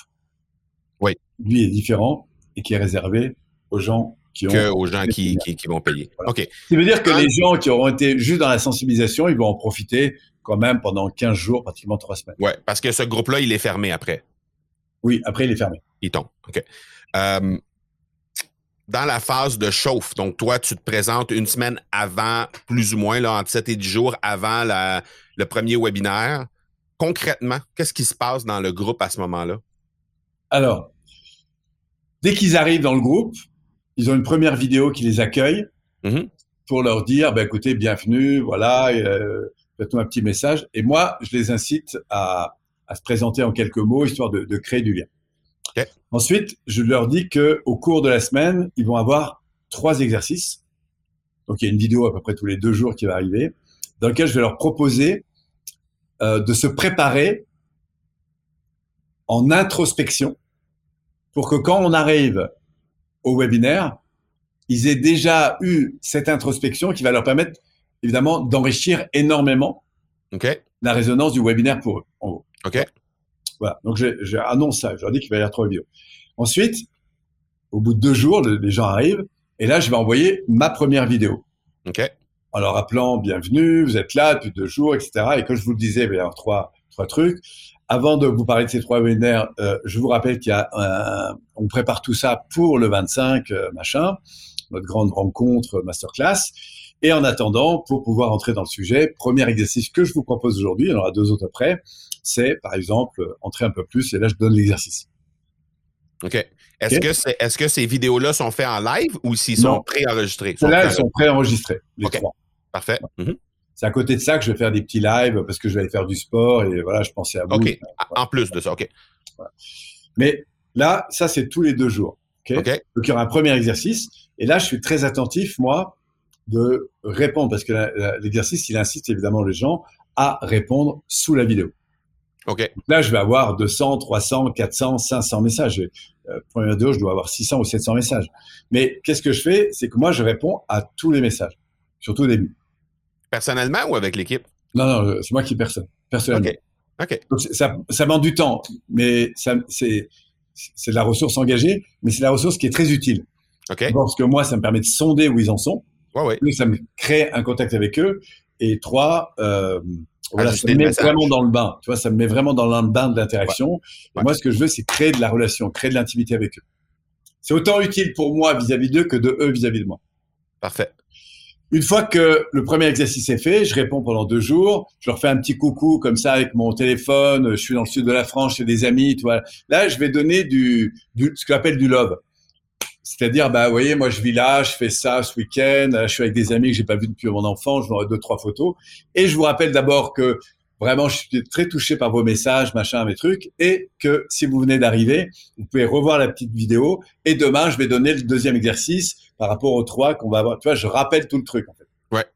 Speaker 2: Oui.
Speaker 3: Lui est différent et qui est réservé aux gens qui ont.
Speaker 2: Que aux gens qui, qui, qui vont payer.
Speaker 3: Voilà.
Speaker 2: OK.
Speaker 3: Ce qui veut dire que les gens qui auront été juste dans la sensibilisation, ils vont en profiter quand même pendant 15 jours, pratiquement trois semaines.
Speaker 2: Ouais, parce que ce groupe-là, il est fermé après.
Speaker 3: Oui, après, il est fermé.
Speaker 2: Il tombe. OK. Euh, dans la phase de chauffe, donc toi, tu te présentes une semaine avant, plus ou moins, là, entre 7 et 10 jours avant la- le premier webinaire. Concrètement, qu'est-ce qui se passe dans le groupe à ce moment-là?
Speaker 3: Alors, dès qu'ils arrivent dans le groupe, ils ont une première vidéo qui les accueille
Speaker 2: Mhm.
Speaker 3: pour leur dire, bah, écoutez, bienvenue, voilà, euh, faites-nous un petit message. Et moi, je les incite à, à se présenter en quelques mots, histoire de, de créer du lien. Ensuite, je leur dis que au cours de la semaine, ils vont avoir trois exercices. Donc, il y a une vidéo à peu près tous les deux jours qui va arriver, dans lequel je vais leur proposer euh, de se préparer en introspection pour que quand on arrive au webinaire, ils aient déjà eu cette introspection qui va leur permettre évidemment d'enrichir énormément la résonance du webinaire pour eux. En gros.
Speaker 2: OK?
Speaker 3: Voilà. Donc, j'annonce ça. Je leur dis qu'il va y avoir trois vidéos. Ensuite, au bout de deux jours, le- les gens arrivent et là, je vais envoyer ma première vidéo
Speaker 2: OK?
Speaker 3: en leur rappelant bienvenue, vous êtes là depuis deux jours, etc. Et comme je vous le disais, il va y avoir trois, trois trucs. Avant de vous parler de ces trois webinaires, euh, je vous rappelle qu'il y a un, on prépare tout ça pour le 25 euh, machin, notre grande rencontre masterclass. Et en attendant, pour pouvoir entrer dans le sujet, premier exercice que je vous propose aujourd'hui, il y en aura deux autres après, c'est par exemple entrer un peu plus et là je donne l'exercice.
Speaker 2: OK. Est-ce que, ces vidéos-là sont faites en live ou s'ils sont préenregistrés?
Speaker 3: Là, elles sont préenregistrées, les trois.
Speaker 2: Parfait.
Speaker 3: Mhm. C'est à côté de ça que je vais faire des petits lives parce que je vais aller faire du sport et voilà, je pensais à vous.
Speaker 2: OK. En plus de ça, OK.
Speaker 3: Mais là, ça, c'est tous les deux jours. OK. Donc, il y aura un premier exercice. Et là, je suis très attentif, moi, de répondre parce que l'exercice, il incite évidemment les gens à répondre sous la vidéo.
Speaker 2: OK.
Speaker 3: Là, je vais avoir 200, 300, 400, 500 messages. Euh, première vidéo, je dois avoir 600 ou 700 messages. Mais qu'est-ce que je fais? C'est que moi, je réponds à tous les messages, surtout au début.
Speaker 2: Personnellement ou avec l'équipe?
Speaker 3: Non, non, c'est moi qui personne. Personnellement.
Speaker 2: OK.
Speaker 3: Donc, ça, ça demande du temps, mais c'est de la ressource engagée, mais c'est la ressource qui est très utile.
Speaker 2: OK.
Speaker 3: Parce que moi, ça me permet de sonder où ils en sont.
Speaker 2: Ouais, ouais.
Speaker 3: ça me crée un contact avec eux. Et trois, euh, voilà, ça me met vraiment dans le bain. Tu vois, ça me met vraiment dans le bain de l'interaction. Moi, ce que je veux, c'est créer de la relation, créer de l'intimité avec eux. C'est autant utile pour moi vis-à-vis d'eux que de eux vis-à-vis de moi.
Speaker 2: Parfait.
Speaker 3: Une fois que le premier exercice est fait, je réponds pendant deux jours. Je leur fais un petit coucou comme ça avec mon téléphone. Je suis dans le sud de la France chez des amis. Tu vois. Là, je vais donner du, du ce qu'on appelle du love. C'est-à-dire, bah, vous voyez, moi, je vis là, je fais ça ce week-end, je suis avec des amis que j'ai pas vus depuis mon enfant, je vois deux, trois photos. Et je vous rappelle d'abord que vraiment, je suis très touché par vos messages, machin, mes trucs, et que si vous venez d'arriver, vous pouvez revoir la petite vidéo. Et demain, je vais donner le deuxième exercice par rapport aux trois qu'on va avoir. Tu vois, je rappelle tout le truc, en fait.
Speaker 2: Ouais.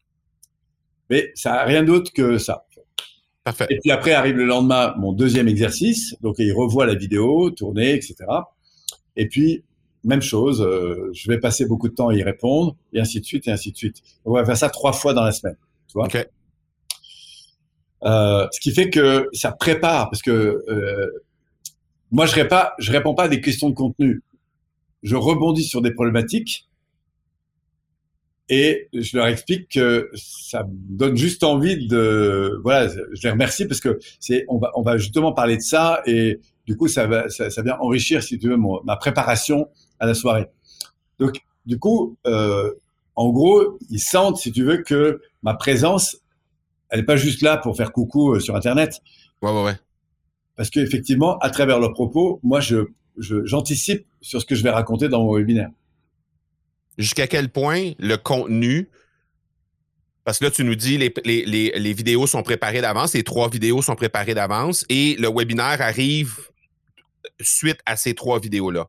Speaker 3: Mais ça n'a rien d'autre que ça.
Speaker 2: Parfait.
Speaker 3: Et puis après arrive le lendemain mon deuxième exercice. Donc, il revoit la vidéo, tournée, etc. Et puis, même chose, euh, je vais passer beaucoup de temps à y répondre, et ainsi de suite, et ainsi de suite. On va faire ça trois fois dans la semaine. Tu vois euh, ce qui fait que ça prépare, parce que euh, moi, je je réponds pas à des questions de contenu. Je rebondis sur des problématiques et je leur explique que ça me donne juste envie de voilà je les remercie parce que c'est on va on va justement parler de ça et du coup ça va ça, ça vient enrichir si tu veux ma préparation à la soirée. Donc, du coup, euh, en gros, ils sentent, si tu veux, que ma présence, elle n'est pas juste là pour faire coucou euh, sur Internet.
Speaker 2: Ouais, ouais, ouais.
Speaker 3: Parce qu'effectivement, à travers leurs propos, moi, je, j'anticipe sur ce que je vais raconter dans mon webinaire.
Speaker 2: Jusqu'à quel point le contenu, parce que là, tu nous dis les, les, les, les vidéos sont préparées d'avance, les trois vidéos sont préparées d'avance et le webinaire arrive suite à ces trois vidéos-là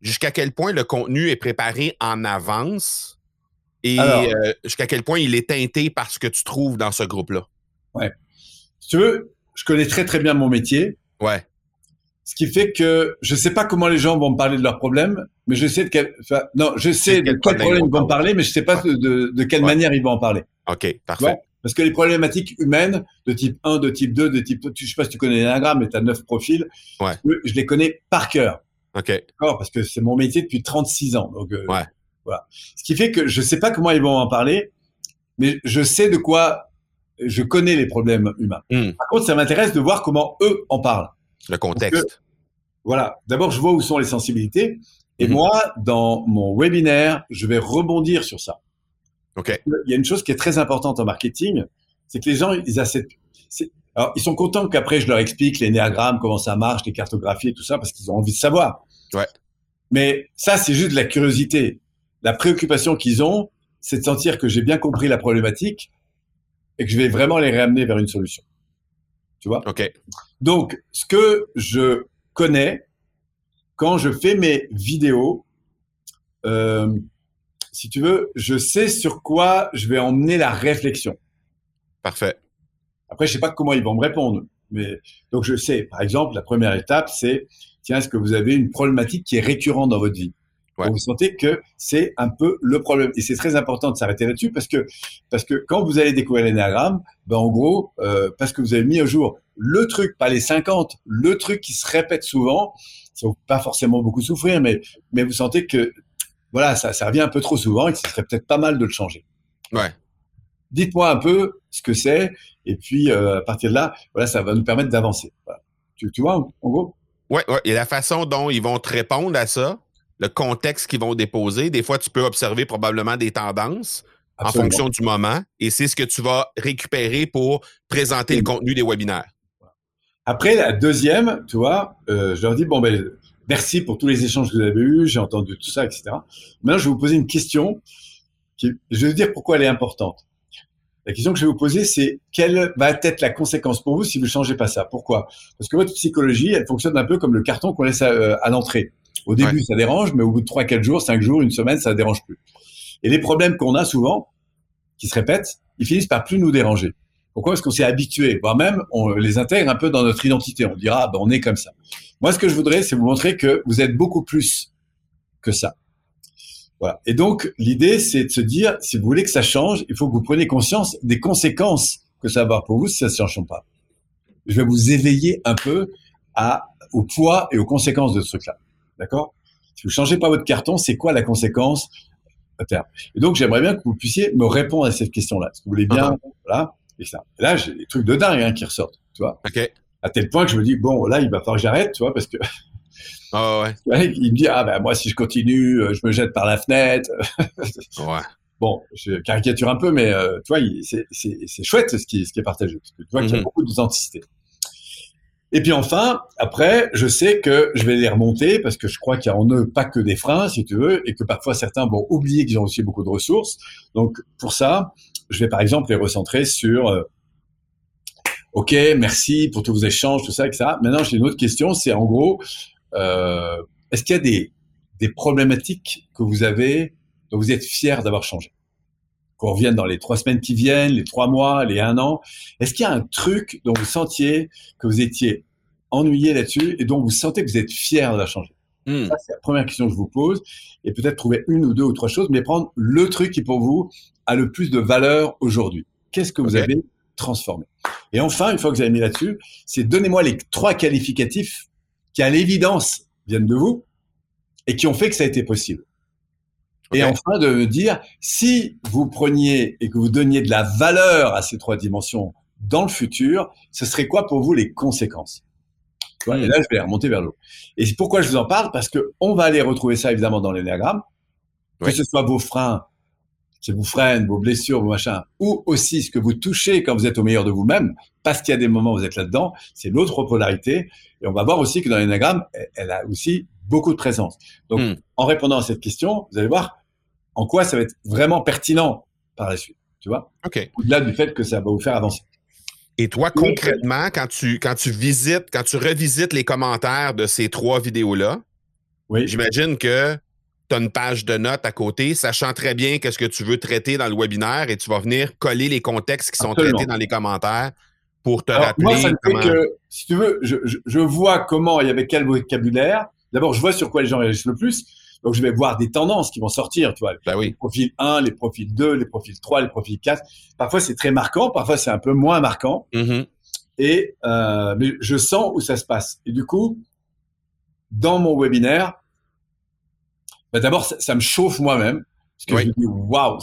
Speaker 2: jusqu'à quel point le contenu est préparé en avance et euh, jusqu'à quel point il est teinté par ce que tu trouves dans ce groupe-là?
Speaker 3: Ouais. Si tu veux, je connais très très bien mon métier.
Speaker 2: Ouais.
Speaker 3: Ce qui fait que je sais pas comment les gens vont me parler de leurs problèmes, mais je sais de quel, non, je sais de quel problème ils vont me parler, mais je sais pas de, de, quelle manière ils vont en parler.
Speaker 2: Ok, parfait.
Speaker 3: Parce que les problématiques humaines de type 1, de type 2, de type, je sais pas si tu connais l'énagramme, mais tu as neuf profils.
Speaker 2: Ouais.
Speaker 3: Je les connais par cœur.
Speaker 2: OK.
Speaker 3: D'accord, parce que c'est mon métier depuis 36 ans. Donc, euh,
Speaker 2: ouais.
Speaker 3: voilà. Ce qui fait que je sais pas comment ils vont en parler, mais je sais de quoi je connais les problèmes humains.
Speaker 2: Hmm.
Speaker 3: Par contre, ça m'intéresse de voir comment eux en parlent.
Speaker 2: Le contexte.
Speaker 3: voilà. D'abord, je vois où sont les sensibilités. Et hmm. moi, dans mon webinaire, je vais rebondir sur ça.
Speaker 2: OK.
Speaker 3: Il y a une chose qui est très importante en marketing, c'est que les gens, ils acceptent. Alors, ils sont contents qu'après je leur explique les néagrammes, comment ça marche, les cartographies et tout ça, parce qu'ils ont envie de savoir.
Speaker 2: Ouais.
Speaker 3: Mais ça, c'est juste de la curiosité. La préoccupation qu'ils ont, c'est de sentir que j'ai bien compris la problématique et que je vais vraiment les réamener vers une solution. Tu vois?
Speaker 2: OK.
Speaker 3: Donc, ce que je connais quand je fais mes vidéos, euh, si tu veux, je sais sur quoi je vais emmener la réflexion.
Speaker 2: Parfait.
Speaker 3: Après, je sais pas comment ils vont me répondre. Mais donc je sais, par exemple, la première étape, c'est tiens, est-ce que vous avez une problématique qui est récurrente dans votre vie Vous sentez que c'est un peu le problème. Et c'est très important de s'arrêter là-dessus parce que parce que quand vous allez découvrir l'énagramme, ben en gros, euh, parce que vous avez mis au jour le truc, pas les 50, le truc qui se répète souvent, ça ne pas forcément beaucoup souffrir, mais mais vous sentez que voilà, ça, ça revient un peu trop souvent et que ce serait peut-être pas mal de le changer.
Speaker 2: Ouais.
Speaker 3: dites-moi un peu ce que c'est, et puis euh, à partir de là, voilà, ça va nous permettre d'avancer. Tu, tu, vois, en gros?
Speaker 2: Oui, ouais. et la façon dont ils vont te répondre à ça, le contexte qu'ils vont déposer, des fois, tu peux observer probablement des tendances en fonction du moment, et c'est ce que tu vas récupérer pour présenter le contenu des webinaires.
Speaker 3: Après, la deuxième, tu vois, euh, je leur dis, bon, ben, merci pour tous les échanges que vous avez eus, j'ai entendu tout ça, etc. Maintenant, je vais vous poser une question qui, je vais vous dire pourquoi elle est importante. La question que je vais vous poser, c'est quelle va être la conséquence pour vous si vous ne changez pas ça? Pourquoi? Parce que votre psychologie, elle fonctionne un peu comme le carton qu'on laisse à, à l'entrée. Au début, ça dérange, mais au bout de 3, 4 jours, 5 jours, une semaine, ça ne dérange plus. Et les problèmes qu'on a souvent, qui se répètent, ils finissent par plus nous déranger. Pourquoi? Parce qu'on s'est habitué, voire même on les intègre un peu dans notre identité. On dira, ah, ben, on est comme ça. Moi, ce que je voudrais, c'est vous montrer que vous êtes beaucoup plus que ça. Voilà. Et donc, l'idée, c'est de se dire, si vous voulez que ça change, il faut que vous preniez conscience des conséquences que ça va avoir pour vous si ça ne change pas. Je vais vous éveiller un peu à, au poids et aux conséquences de ce truc-là. D'accord? Si vous changez pas votre carton, c'est quoi la conséquence? À terme Et donc, j'aimerais bien que vous puissiez me répondre à cette question-là. Est-ce que vous voulez bien uh-huh. Voilà. Et, ça. là, j'ai des trucs de dingue hein, qui ressortent. Tu vois
Speaker 2: Ok.
Speaker 3: À tel point que je me dis, bon, là, il va falloir que j'arrête, tu vois, parce que
Speaker 2: Ouais.
Speaker 3: Il me dit ah ben moi si je continue, euh, je me jette par la fenêtre.
Speaker 2: ouais.
Speaker 3: Bon, je caricature un peu, mais euh, tu vois, c'est chouette ce qui, ce qui est partagé. tu vois qu'il y a mhm. beaucoup d'authenticité. Et puis enfin, après, je sais que je vais les remonter parce que je crois qu'il y a en eux pas que des freins, si tu veux, et que parfois certains vont oublier qu'ils ont aussi beaucoup de ressources. Donc pour ça, je vais par exemple les recentrer sur euh, OK, merci pour tous vos échanges, tout ça, etc. Maintenant, j'ai une autre question, c'est en gros, euh, est-ce qu'il y a des, des problématiques que vous avez dont vous êtes fier d'avoir changé? Qu'on revienne dans les trois semaines qui viennent, les trois mois, les un an. Est-ce qu'il y a un truc dont vous sentiez que vous étiez ennuyé là-dessus et dont vous sentez que vous êtes fier d'avoir changé hmm. Ça, c'est la première question que je vous pose. Et peut-être trouver une ou deux ou trois choses, mais prendre le truc qui pour vous a le plus de valeur aujourd'hui. Qu'est-ce que vous avez transformé? Et enfin, une fois que vous avez mis là-dessus, c'est donnez-moi les trois qualificatifs qui à l'évidence viennent de vous et qui ont fait que ça a été possible. Et enfin, de me dire, si vous preniez et que vous donniez de la valeur à ces trois dimensions dans le futur, ce serait quoi pour vous les conséquences? Et là, je vais remonter vers l'eau. Et pourquoi je vous en parle? Parce que on va aller retrouver ça évidemment dans l'énéagramme, que ce soit vos freins, qui vous freinent, vos blessures, vos machins, ou aussi ce que vous touchez quand vous êtes au meilleur de vous-même, parce qu'il y a des moments où vous êtes là-dedans, c'est l'autre polarité. Et on va voir aussi que dans l'énagramme, elle a aussi beaucoup de présence. Donc, hmm. en répondant à cette question, vous allez voir en quoi ça va être vraiment pertinent par la suite. Tu vois?
Speaker 2: OK.
Speaker 3: Au-delà du fait que ça va vous faire avancer.
Speaker 2: Et toi, concrètement, quand tu, quand tu visites, quand tu revisites les commentaires de ces trois vidéos-là,
Speaker 3: oui.
Speaker 2: j'imagine que tu as une page de notes à côté, sachant très bien qu'est-ce que tu veux traiter dans le webinaire et tu vas venir coller les contextes qui sont traités dans les commentaires pour te rappeler.
Speaker 3: Moi, ça me fait que, si tu veux, je, je, vois comment et avec quel vocabulaire. D'abord, je vois sur quoi les gens réagissent le plus. Donc, je vais voir des tendances qui vont sortir, tu vois.
Speaker 2: Ben oui.
Speaker 3: Les profils 1, les profils 2, les profils 3, les profils 4. Parfois, c'est très marquant, parfois, c'est un peu moins marquant.
Speaker 2: Mm-hmm.
Speaker 3: Et euh, mais je sens où ça se passe. Et du coup, dans mon webinaire, bah, d'abord, ça, me chauffe moi-même. Parce que je me dis, waouh,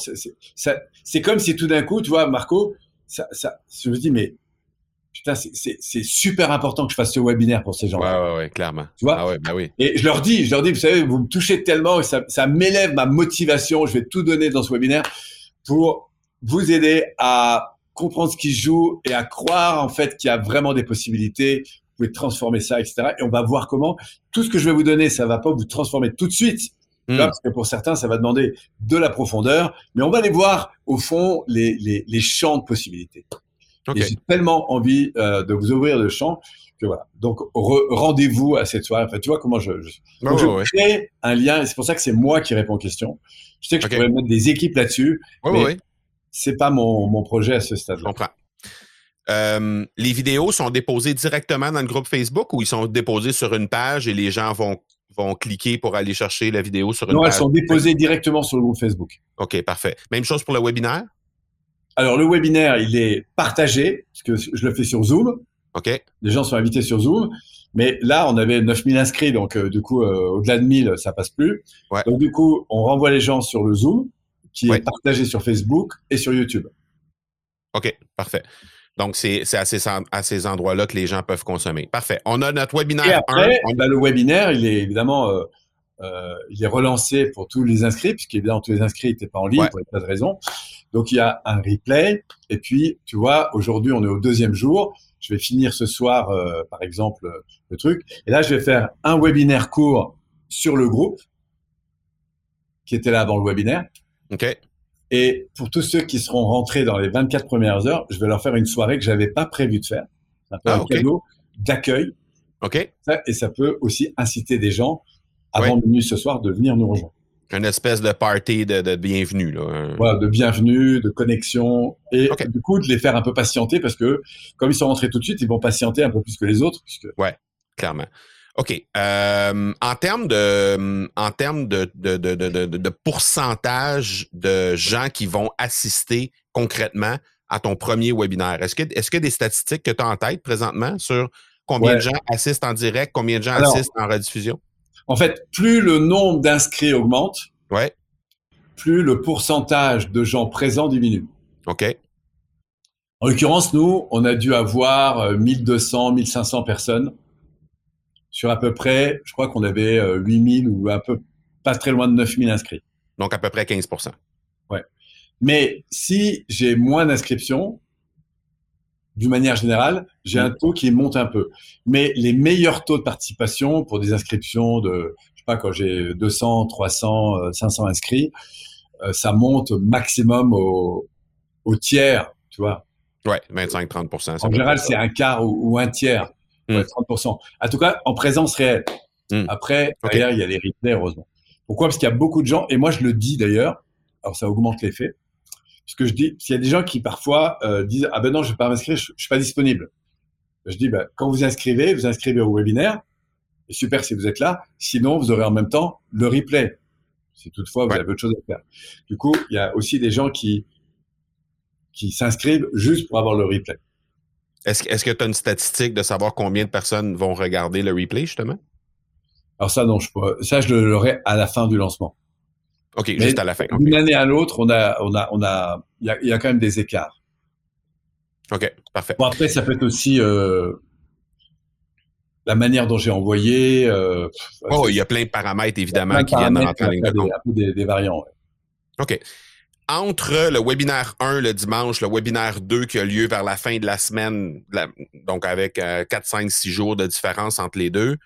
Speaker 3: c'est comme si tout d'un coup, tu vois, Marco, ça, ça, je me dis, mais putain, c'est super important que je fasse ce webinaire pour ces gens.
Speaker 2: Ouais, ouais, ouais, clairement.
Speaker 3: Tu vois
Speaker 2: ah ouais, bah oui.
Speaker 3: Et je leur dis, je leur dis, vous savez, vous me touchez tellement, et ça, ça m'élève ma motivation. Je vais tout donner dans ce webinaire pour vous aider à comprendre ce qui se joue et à croire en fait qu'il y a vraiment des possibilités. Vous pouvez transformer ça, etc. Et on va voir comment. Tout ce que je vais vous donner, ça va pas vous transformer tout de suite. Hmm. parce que pour certains, ça va demander de la profondeur, mais on va aller voir au fond les, les, les champs de possibilités. j'ai tellement envie euh, de vous ouvrir le champ que voilà. Donc rendez-vous à cette soirée. Enfin, tu vois comment je, je, je crée un lien. Et c'est pour ça que c'est moi qui réponds aux questions. Je sais que je pourrais mettre des équipes là-dessus, mais c'est pas mon, mon projet à ce stade.
Speaker 2: Je comprends. Euh, les vidéos sont déposées directement dans le groupe Facebook ou ils sont déposés sur une page et les gens vont vont cliquer pour aller chercher la vidéo sur une
Speaker 3: Non,
Speaker 2: elles
Speaker 3: sont déposées directement sur le groupe Facebook.
Speaker 2: OK, parfait. Même chose pour le webinaire?
Speaker 3: Alors, le webinaire, il est partagé, parce que je le fais sur Zoom.
Speaker 2: OK.
Speaker 3: Les gens sont invités sur Zoom. Mais là, on avait 9000 inscrits, donc euh, du coup, euh, au-delà de 1000, ça passe plus. Donc du coup, on renvoie les gens sur le Zoom, qui est partagé sur Facebook et sur YouTube.
Speaker 2: OK, parfait. Donc, c'est à ces, à ces endroits-là que les gens peuvent consommer. Parfait. On a notre webinaire Et
Speaker 3: après, On a le webinaire, il est évidemment euh, euh, il est relancé pour tous les inscrits, puisqu'évidemment tous les inscrits n'étaient pas en ligne pour pas de raison. Donc il y a un replay. Et puis, tu vois, aujourd'hui, on est au deuxième jour. Je vais finir ce soir, euh, par exemple, le truc. Et là, je vais faire un webinaire court sur le groupe qui était là avant le webinaire.
Speaker 2: OK.
Speaker 3: Et pour tous ceux qui seront rentrés dans les 24 premières heures, je vais leur faire une soirée que j'avais pas prévu de faire. Un peu ah, un cadeau d'accueil.
Speaker 2: OK.
Speaker 3: Et ça peut aussi inciter des gens avant minuit ce soir de venir nous rejoindre.
Speaker 2: Une espèce de party de, bienvenue. Là.
Speaker 3: Voilà, de bienvenue, de connexion. Et du coup, de les faire un peu patienter parce que comme ils sont rentrés tout de suite, ils vont patienter un peu plus que les autres. Puisque...
Speaker 2: Ouais, clairement. OK. Euh, en termes de en termes de, de, de, de, pourcentage de gens qui vont assister concrètement à ton premier webinaire, est-ce que est-ce que des statistiques que tu as en tête présentement sur combien de gens assistent en direct, combien de gens assistent en rediffusion?
Speaker 3: En fait, plus le nombre d'inscrits augmente,
Speaker 2: ouais.
Speaker 3: plus le pourcentage de gens présents diminue.
Speaker 2: OK.
Speaker 3: En l'occurrence, nous, on a dû avoir 1200, euh, 1500 personnes sur à peu près, je crois qu'on avait 8000 euh, ou un peu, pas très loin de 9000 inscrits.
Speaker 2: Donc à peu près 15
Speaker 3: Ouais. Mais si j'ai moins d'inscriptions, d'une manière générale, j'ai un mm. taux qui monte un peu. Mais les meilleurs taux de participation pour des inscriptions de, je sais pas, quand j'ai 200, 300, 500 inscrits, euh, ça monte maximum au, au tiers, tu vois.
Speaker 2: Ouais, 25-30%
Speaker 3: En général, c'est un quart ou, un tiers, 30 mm. En tout cas, en présence réelle. Mm. Après, derrière, il y a les replays, heureusement. Pourquoi? Parce qu'il y a beaucoup de gens, et moi je le dis d'ailleurs, alors ça augmente l'effet, ce que je dis, s'il y a des gens qui parfois euh, disent ah ben non, je vais pas m'inscrire, je, suis pas disponible. Je dis ben, quand vous inscrivez, vous inscrivez au webinaire. Et super si vous êtes là. Sinon, vous aurez en même temps le replay. Si toutefois vous avez autre chose à faire. Du coup, il y a aussi des gens qui qui s'inscrivent juste pour avoir le replay.
Speaker 2: Est-ce est que tu as une statistique de savoir combien de personnes vont regarder le replay, justement?
Speaker 3: Alors ça, non, je ça, je l'aurai à la fin du lancement.
Speaker 2: OK, juste à la fin.
Speaker 3: D'une année à l'autre, on a, on a, on a, il y a, y a, quand même des écarts.
Speaker 2: OK, parfait.
Speaker 3: Bon, après, ça peut être aussi euh, la manière dont j'ai envoyé. Euh,
Speaker 2: oh, il y a plein de paramètres, évidemment, qui viennent rentrer en ligne de compte.
Speaker 3: Des, des, variants, ouais.
Speaker 2: OK. Entre le webinaire 1 le dimanche, le webinaire 2 qui a lieu vers la fin de la semaine, donc avec 4, 5, 6 jours de différence entre les deux,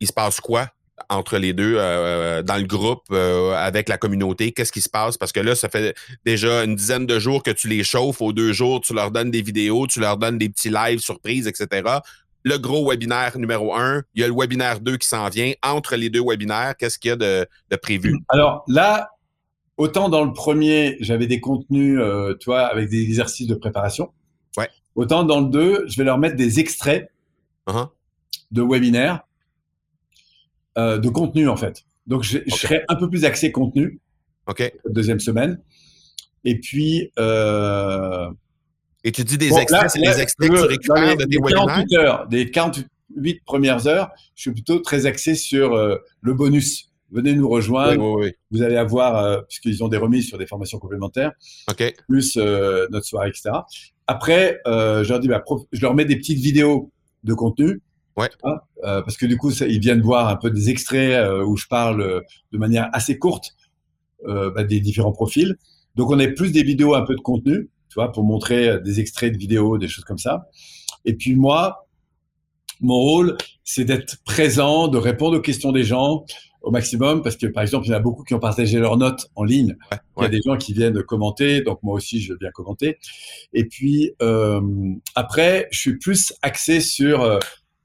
Speaker 2: il se passe quoi entre les deux euh, dans le groupe euh, avec la communauté? Qu'est-ce qui se passe? Parce que là, ça fait déjà une dizaine de jours que tu les chauffes. Aux deux jours, tu leur donnes des vidéos, tu leur donnes des petits lives surprises, etc. Le gros webinaire numéro un, il y a le webinaire 2 qui s'en vient. Entre les deux webinaires, qu'est-ce qu'il y a de, prévu?
Speaker 3: Alors là, autant dans le premier, j'avais des contenus, euh, tu vois, avec des exercices de préparation.
Speaker 2: Ouais.
Speaker 3: Autant dans le 2, je vais leur mettre des extraits
Speaker 2: uh-huh.
Speaker 3: de webinaires euh, de contenu en fait. Donc je, serai un peu plus axé contenu.
Speaker 2: Ok.
Speaker 3: Deuxième semaine. Et puis. Euh,
Speaker 2: Et tu dis des extraits, c'est des extraits que tu récupères de tes 48
Speaker 3: heures, des 48 premières heures, je suis plutôt très axé sur euh, le bonus. Venez nous rejoindre. Vous allez avoir, puisqu'ils ont des remises sur des formations complémentaires,
Speaker 2: Ok.
Speaker 3: plus notre soirée, etc. Après, je leur dis, bah, je leur mets des petites vidéos de contenu
Speaker 2: Ouais.
Speaker 3: Hein, euh, parce que du coup, ça, ils viennent voir un peu des extraits euh, où je parle euh, de manière assez courte bah, des différents profils. Donc, on a plus des vidéos, un peu de contenu, tu vois, pour montrer des extraits de vidéos, des choses comme ça. Et puis moi, mon rôle, c'est d'être présent, de répondre aux questions des gens au maximum, parce que par exemple, il y en a beaucoup qui ont partagé leurs notes en ligne. Il y a des gens qui viennent commenter, donc moi aussi, je viens commenter. Et puis euh, après, je suis plus axé sur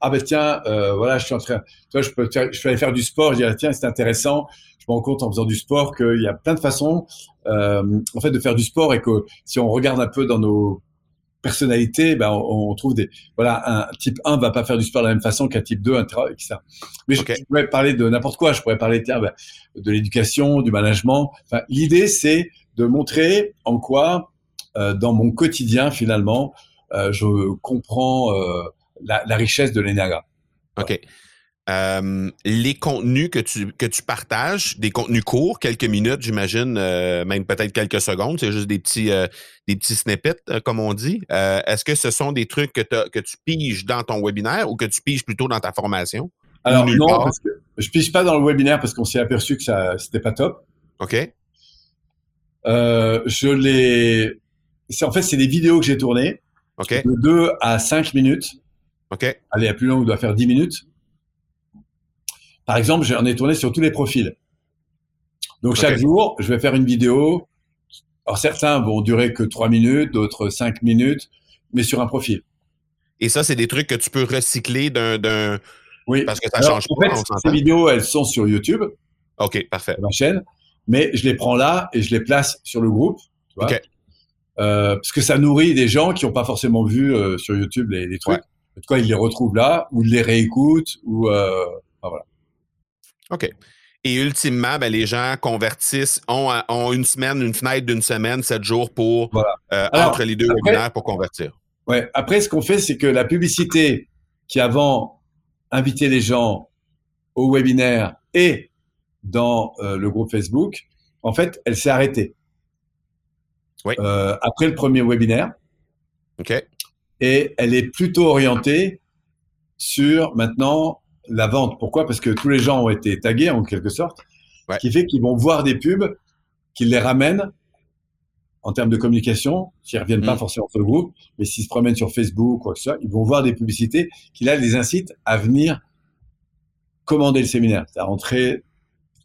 Speaker 3: ah ben tiens, euh, voilà, je suis en train, tu vois, je peux, je peux aller faire du sport. Je dis tiens, c'est intéressant. Je me rends compte en faisant du sport qu'il y a plein de façons, euh, en fait, de faire du sport et que si on regarde un peu dans nos personnalités, ben on, trouve des, voilà, un type 1 va pas faire du sport de la même façon qu'un type 2, etc. Mais je, pourrais parler de n'importe quoi. Je pourrais parler tiens, ben, de l'éducation, du management. Enfin, l'idée c'est de montrer en quoi, euh, dans mon quotidien finalement, euh, je comprends. Euh, la, richesse de l'énéagramme.
Speaker 2: OK. Euh, les contenus que tu, que tu partages, des contenus courts, quelques minutes, j'imagine, euh, même peut-être quelques secondes, c'est juste des petits, euh, des petits snippets, comme on dit. Est-ce que ce sont des trucs que, que tu piges dans ton webinaire ou que tu piges plutôt dans ta formation?
Speaker 3: Alors non, parce que je pige pas dans le webinaire parce qu'on s'est aperçu que ça c'était pas top.
Speaker 2: OK.
Speaker 3: je les en fait c'est des vidéos que j'ai tournées.
Speaker 2: OK.
Speaker 3: De 2 à 5 minutes.
Speaker 2: OK.
Speaker 3: Allez, à plus long, on doit faire 10 minutes. Par exemple, j'en ai tourné sur tous les profils. Donc chaque jour, je vais faire une vidéo. Alors certains vont durer que 3 minutes, d'autres 5 minutes, mais sur un profil.
Speaker 2: Et ça, c'est des trucs que tu peux recycler d'un...
Speaker 3: Oui.
Speaker 2: Parce que ça change
Speaker 3: en Fait, ces vidéos, elles sont sur YouTube.
Speaker 2: OK, parfait.
Speaker 3: Ma chaîne. Mais je les prends là et je les place sur le groupe. Tu vois, euh, parce que ça nourrit des gens qui n'ont pas forcément vu euh, sur YouTube les, les trucs. En tout cas, ils les retrouvent là, ou ils les réécoutent, ou euh, enfin, voilà.
Speaker 2: OK. Et ultimement, ben, les gens convertissent, ont, ont, une semaine, une fenêtre d'une semaine, sept jours pour euh, entre les deux webinaires pour convertir.
Speaker 3: Ouais. Après, ce qu'on fait, c'est que la publicité qui avant invitait les gens au webinaire et dans euh, le groupe Facebook, en fait, elle s'est arrêtée.
Speaker 2: Oui.
Speaker 3: Euh, après le premier webinaire.
Speaker 2: OK.
Speaker 3: Et elle est plutôt orientée sur maintenant la vente. Pourquoi? Parce que tous les gens ont été tagués en quelque sorte, ce qui fait qu'ils vont voir des pubs qui les ramènent en termes de communication, s'ils reviennent pas mm. forcément sur le groupe, mais s'ils se promènent sur Facebook ou quoi que ce soit, ils vont voir des publicités qui là les incitent à venir commander le séminaire, à rentrer,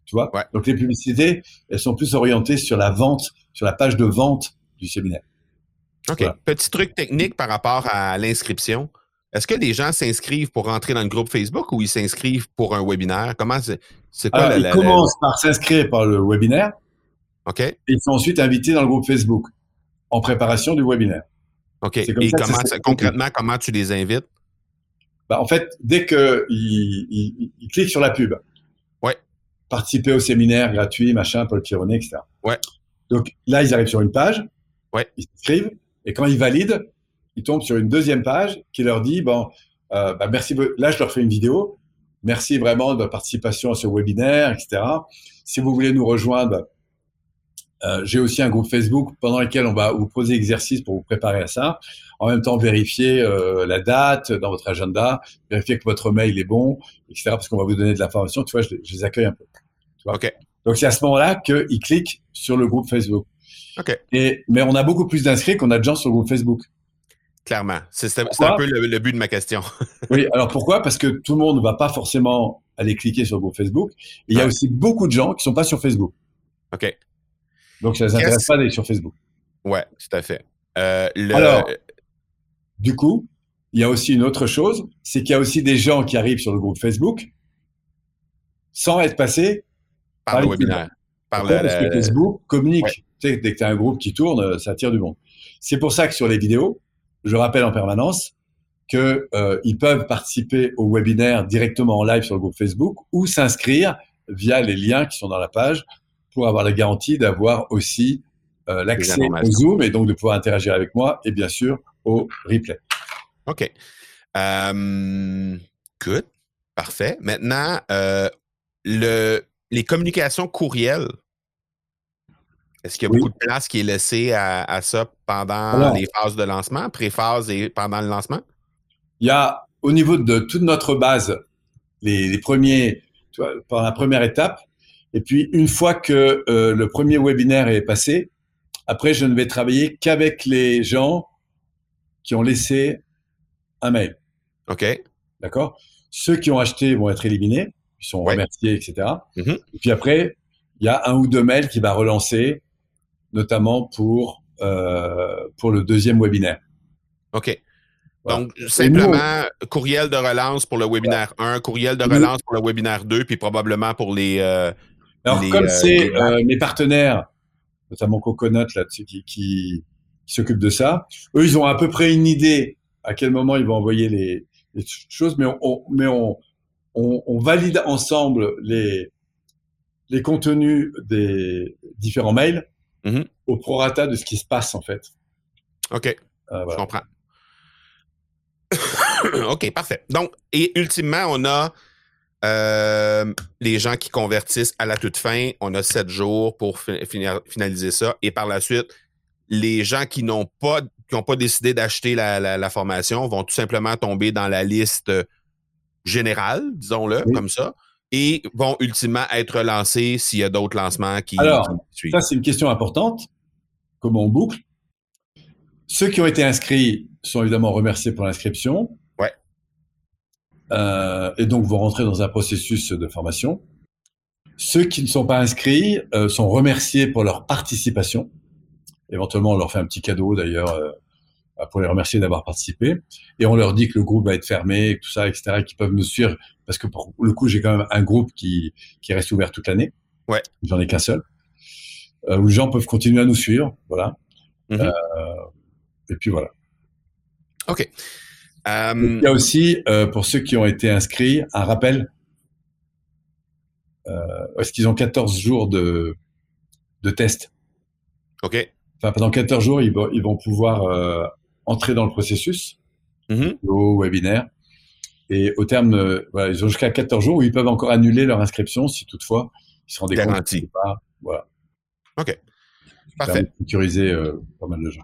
Speaker 3: tu vois. Donc les publicités, elles sont plus orientées sur la vente, sur la page de vente du séminaire.
Speaker 2: OK. Petit truc technique par rapport à l'inscription. Est-ce que les gens s'inscrivent pour rentrer dans le groupe Facebook ou ils s'inscrivent pour un webinaire? Comment c'est
Speaker 3: quoi Ils commencent par s'inscrire par le webinaire.
Speaker 2: OK. Et
Speaker 3: ils sont ensuite invités dans le groupe Facebook en préparation du webinaire.
Speaker 2: OK. Et comment, concrètement, comment tu les invites?
Speaker 3: Bah, en fait, dès qu'ils ils, ils, cliquent sur la pub,
Speaker 2: ouais.
Speaker 3: participer au séminaire gratuit, machin, Paul Pironnet, etc.
Speaker 2: Ouais.
Speaker 3: Donc là, ils arrivent sur une page,
Speaker 2: ouais.
Speaker 3: ils s'inscrivent, et quand ils valident, ils tombent sur une deuxième page qui leur dit bon, euh, bah, merci. Là, je leur fais une vidéo. Merci vraiment de votre participation à ce webinaire, etc. Si vous voulez nous rejoindre, euh, j'ai aussi un groupe Facebook pendant lequel on va vous poser exercices pour vous préparer à ça. En même temps, vérifier euh, la date dans votre agenda, vérifier que votre mail est bon, etc. Parce qu'on va vous donner de l'information. Tu vois, je, les accueille un peu.
Speaker 2: Ok.
Speaker 3: Donc c'est à ce moment-là qu'ils cliquent sur le groupe Facebook.
Speaker 2: Ok.
Speaker 3: Et mais on a beaucoup plus d'inscrits qu'on a de gens sur le groupe Facebook.
Speaker 2: Clairement. C'est un peu le, but de ma question.
Speaker 3: oui, alors pourquoi? Parce que tout le monde ne va pas forcément aller cliquer sur le groupe Facebook. il y a aussi beaucoup de gens qui ne sont pas sur Facebook.
Speaker 2: OK.
Speaker 3: Donc, ça ne les intéresse pas d'aller sur Facebook.
Speaker 2: Ouais, tout à fait. Euh,
Speaker 3: alors, du coup, il y a aussi une autre chose, c'est qu'il y a aussi des gens qui arrivent sur le groupe Facebook sans être passés
Speaker 2: par, le webinaire.
Speaker 3: Par Parce que Facebook communique. Tu sais, dès que tu as un groupe qui tourne, ça attire du monde. C'est pour ça que sur les vidéos, je rappelle en permanence qu'ils euh, peuvent participer au webinaire directement en live sur le groupe Facebook ou s'inscrire via les liens qui sont dans la page pour avoir la garantie d'avoir aussi euh, l'accès au Zoom et donc de pouvoir interagir avec moi et bien sûr au replay.
Speaker 2: OK. Euh, good. Parfait. Maintenant, euh, le, les communications courrielles, est-ce qu'il y a beaucoup de place qui est laissée à, ça pendant les phases de lancement, pré-phase et pendant le lancement?
Speaker 3: Il y a au niveau de toute notre base, les, premiers, tu vois, pendant la première étape, et puis une fois que euh, le premier webinaire est passé, après je ne vais travailler qu'avec les gens qui ont laissé un mail.
Speaker 2: OK.
Speaker 3: D'accord? Ceux qui ont acheté vont être éliminés, ils sont remerciés, etc. Mm-hmm. Et puis après, il y a un ou deux mails qui va relancer notamment pour, pour le deuxième webinaire.
Speaker 2: OK. Donc, simplement, courriel de relance pour le webinaire 1, courriel de relance pour le webinaire 2, puis probablement pour les. Euh,
Speaker 3: Alors, comme euh, c'est euh, mes partenaires, notamment Coconut là-dessus, qui, qui, s'occupent de ça, eux, ils ont à peu près une idée à quel moment ils vont envoyer les, les choses, mais on, mais on, on, on, valide ensemble les, les contenus des différents mails
Speaker 2: Mhm.
Speaker 3: au prorata de ce qui se passe, en fait.
Speaker 2: OK. Euh, Je comprends. OK, parfait. Donc, et ultimement, on a Euh, les gens qui convertissent à la toute fin, on a sept jours pour finaliser ça. Et par la suite, les gens qui n'ont pas qui n'ont pas décidé d'acheter la, formation vont tout simplement tomber dans la liste générale, disons-le, comme ça, et vont ultimement être lancés s'il y a d'autres lancements qui,
Speaker 3: Alors, ça, c'est une question importante. Comment on boucle Ceux qui ont été inscrits sont évidemment remerciés pour l'inscription.
Speaker 2: Ouais.
Speaker 3: Euh, et donc vont rentrer dans un processus de formation. Ceux qui ne sont pas inscrits euh, sont remerciés pour leur participation. Éventuellement, on leur fait un petit cadeau d'ailleurs euh, pour les remercier d'avoir participé. Et on leur dit que le groupe va être fermé, et tout ça, etc., et qu'ils peuvent nous suivre. Parce que pour le coup, j'ai quand même un groupe qui, qui reste ouvert toute l'année.
Speaker 2: Ouais.
Speaker 3: J'en ai qu'un seul. Euh, où les gens peuvent continuer à nous suivre. Voilà. Mm-hmm. Euh, et puis voilà.
Speaker 2: OK.
Speaker 3: Il y a aussi, euh, pour ceux qui ont été inscrits, un rappel. Est-ce qu'ils ont 14 jours de, de test?
Speaker 2: OK.
Speaker 3: Enfin, pendant 14 jours, ils, vont, ils vont pouvoir entrer dans le processus
Speaker 2: mm-hmm.
Speaker 3: au webinaire. Et au terme, voilà, ils ont jusqu'à 14 jours où ils peuvent encore annuler leur inscription si toutefois ils se rendent
Speaker 2: compte.
Speaker 3: Pas, voilà.
Speaker 2: OK. Parfait.
Speaker 3: Sécuriser euh, pas mal de gens.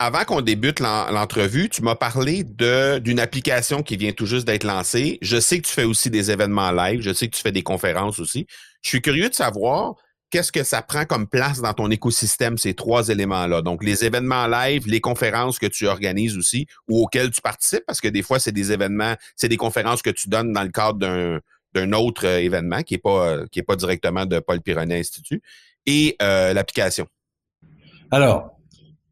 Speaker 2: Avant qu'on débute l'entrevue, tu m'as parlé d'une application qui vient tout juste d'être lancée. Je sais que tu fais aussi des événements live. Je sais que tu fais des conférences aussi. Je suis curieux de savoir qu'est-ce que ça prend comme place dans ton écosystème, ces trois éléments-là? Donc, les événements live, les conférences que tu organises aussi ou auxquelles tu participes, parce que des fois, c'est des événements, c'est des conférences que tu donnes dans le cadre d'un autre euh, événement qui n'est pas, euh, qui est pas directement de Paul Pironnet Institut, et euh, l'application.
Speaker 3: Alors,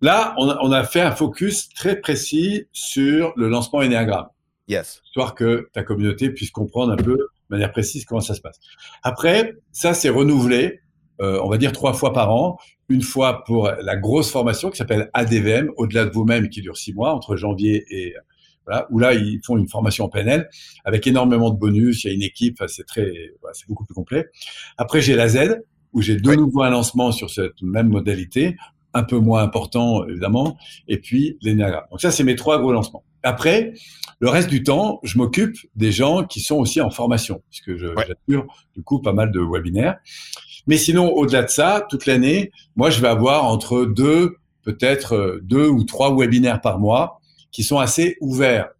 Speaker 3: là, on a, fait un focus très précis sur le lancement Enneagram.
Speaker 2: Yes.
Speaker 3: Histoire que ta communauté puisse comprendre un peu de manière précise comment ça se passe. Après, ça, c'est renouvelé euh, on va dire trois fois par an, une fois pour la grosse formation qui s'appelle ADVM, au-delà de vous-même, qui dure six mois, entre janvier et voilà, où là ils font une formation en PNL avec énormément de bonus, il y a une équipe, c'est très, c'est beaucoup plus complet. Après j'ai la Z où j'ai de nouveau un lancement sur cette même modalité, un peu moins important évidemment, et puis l'Enneagram. Donc ça c'est mes trois gros lancements. Après, le reste du temps, je m'occupe des gens qui sont aussi en formation, puisque je j'assure du coup pas mal de webinaires. Mais sinon, au-delà de ça, toute l'année, moi, je vais avoir entre deux, peut-être euh, deux ou trois webinaires par mois qui sont assez ouverts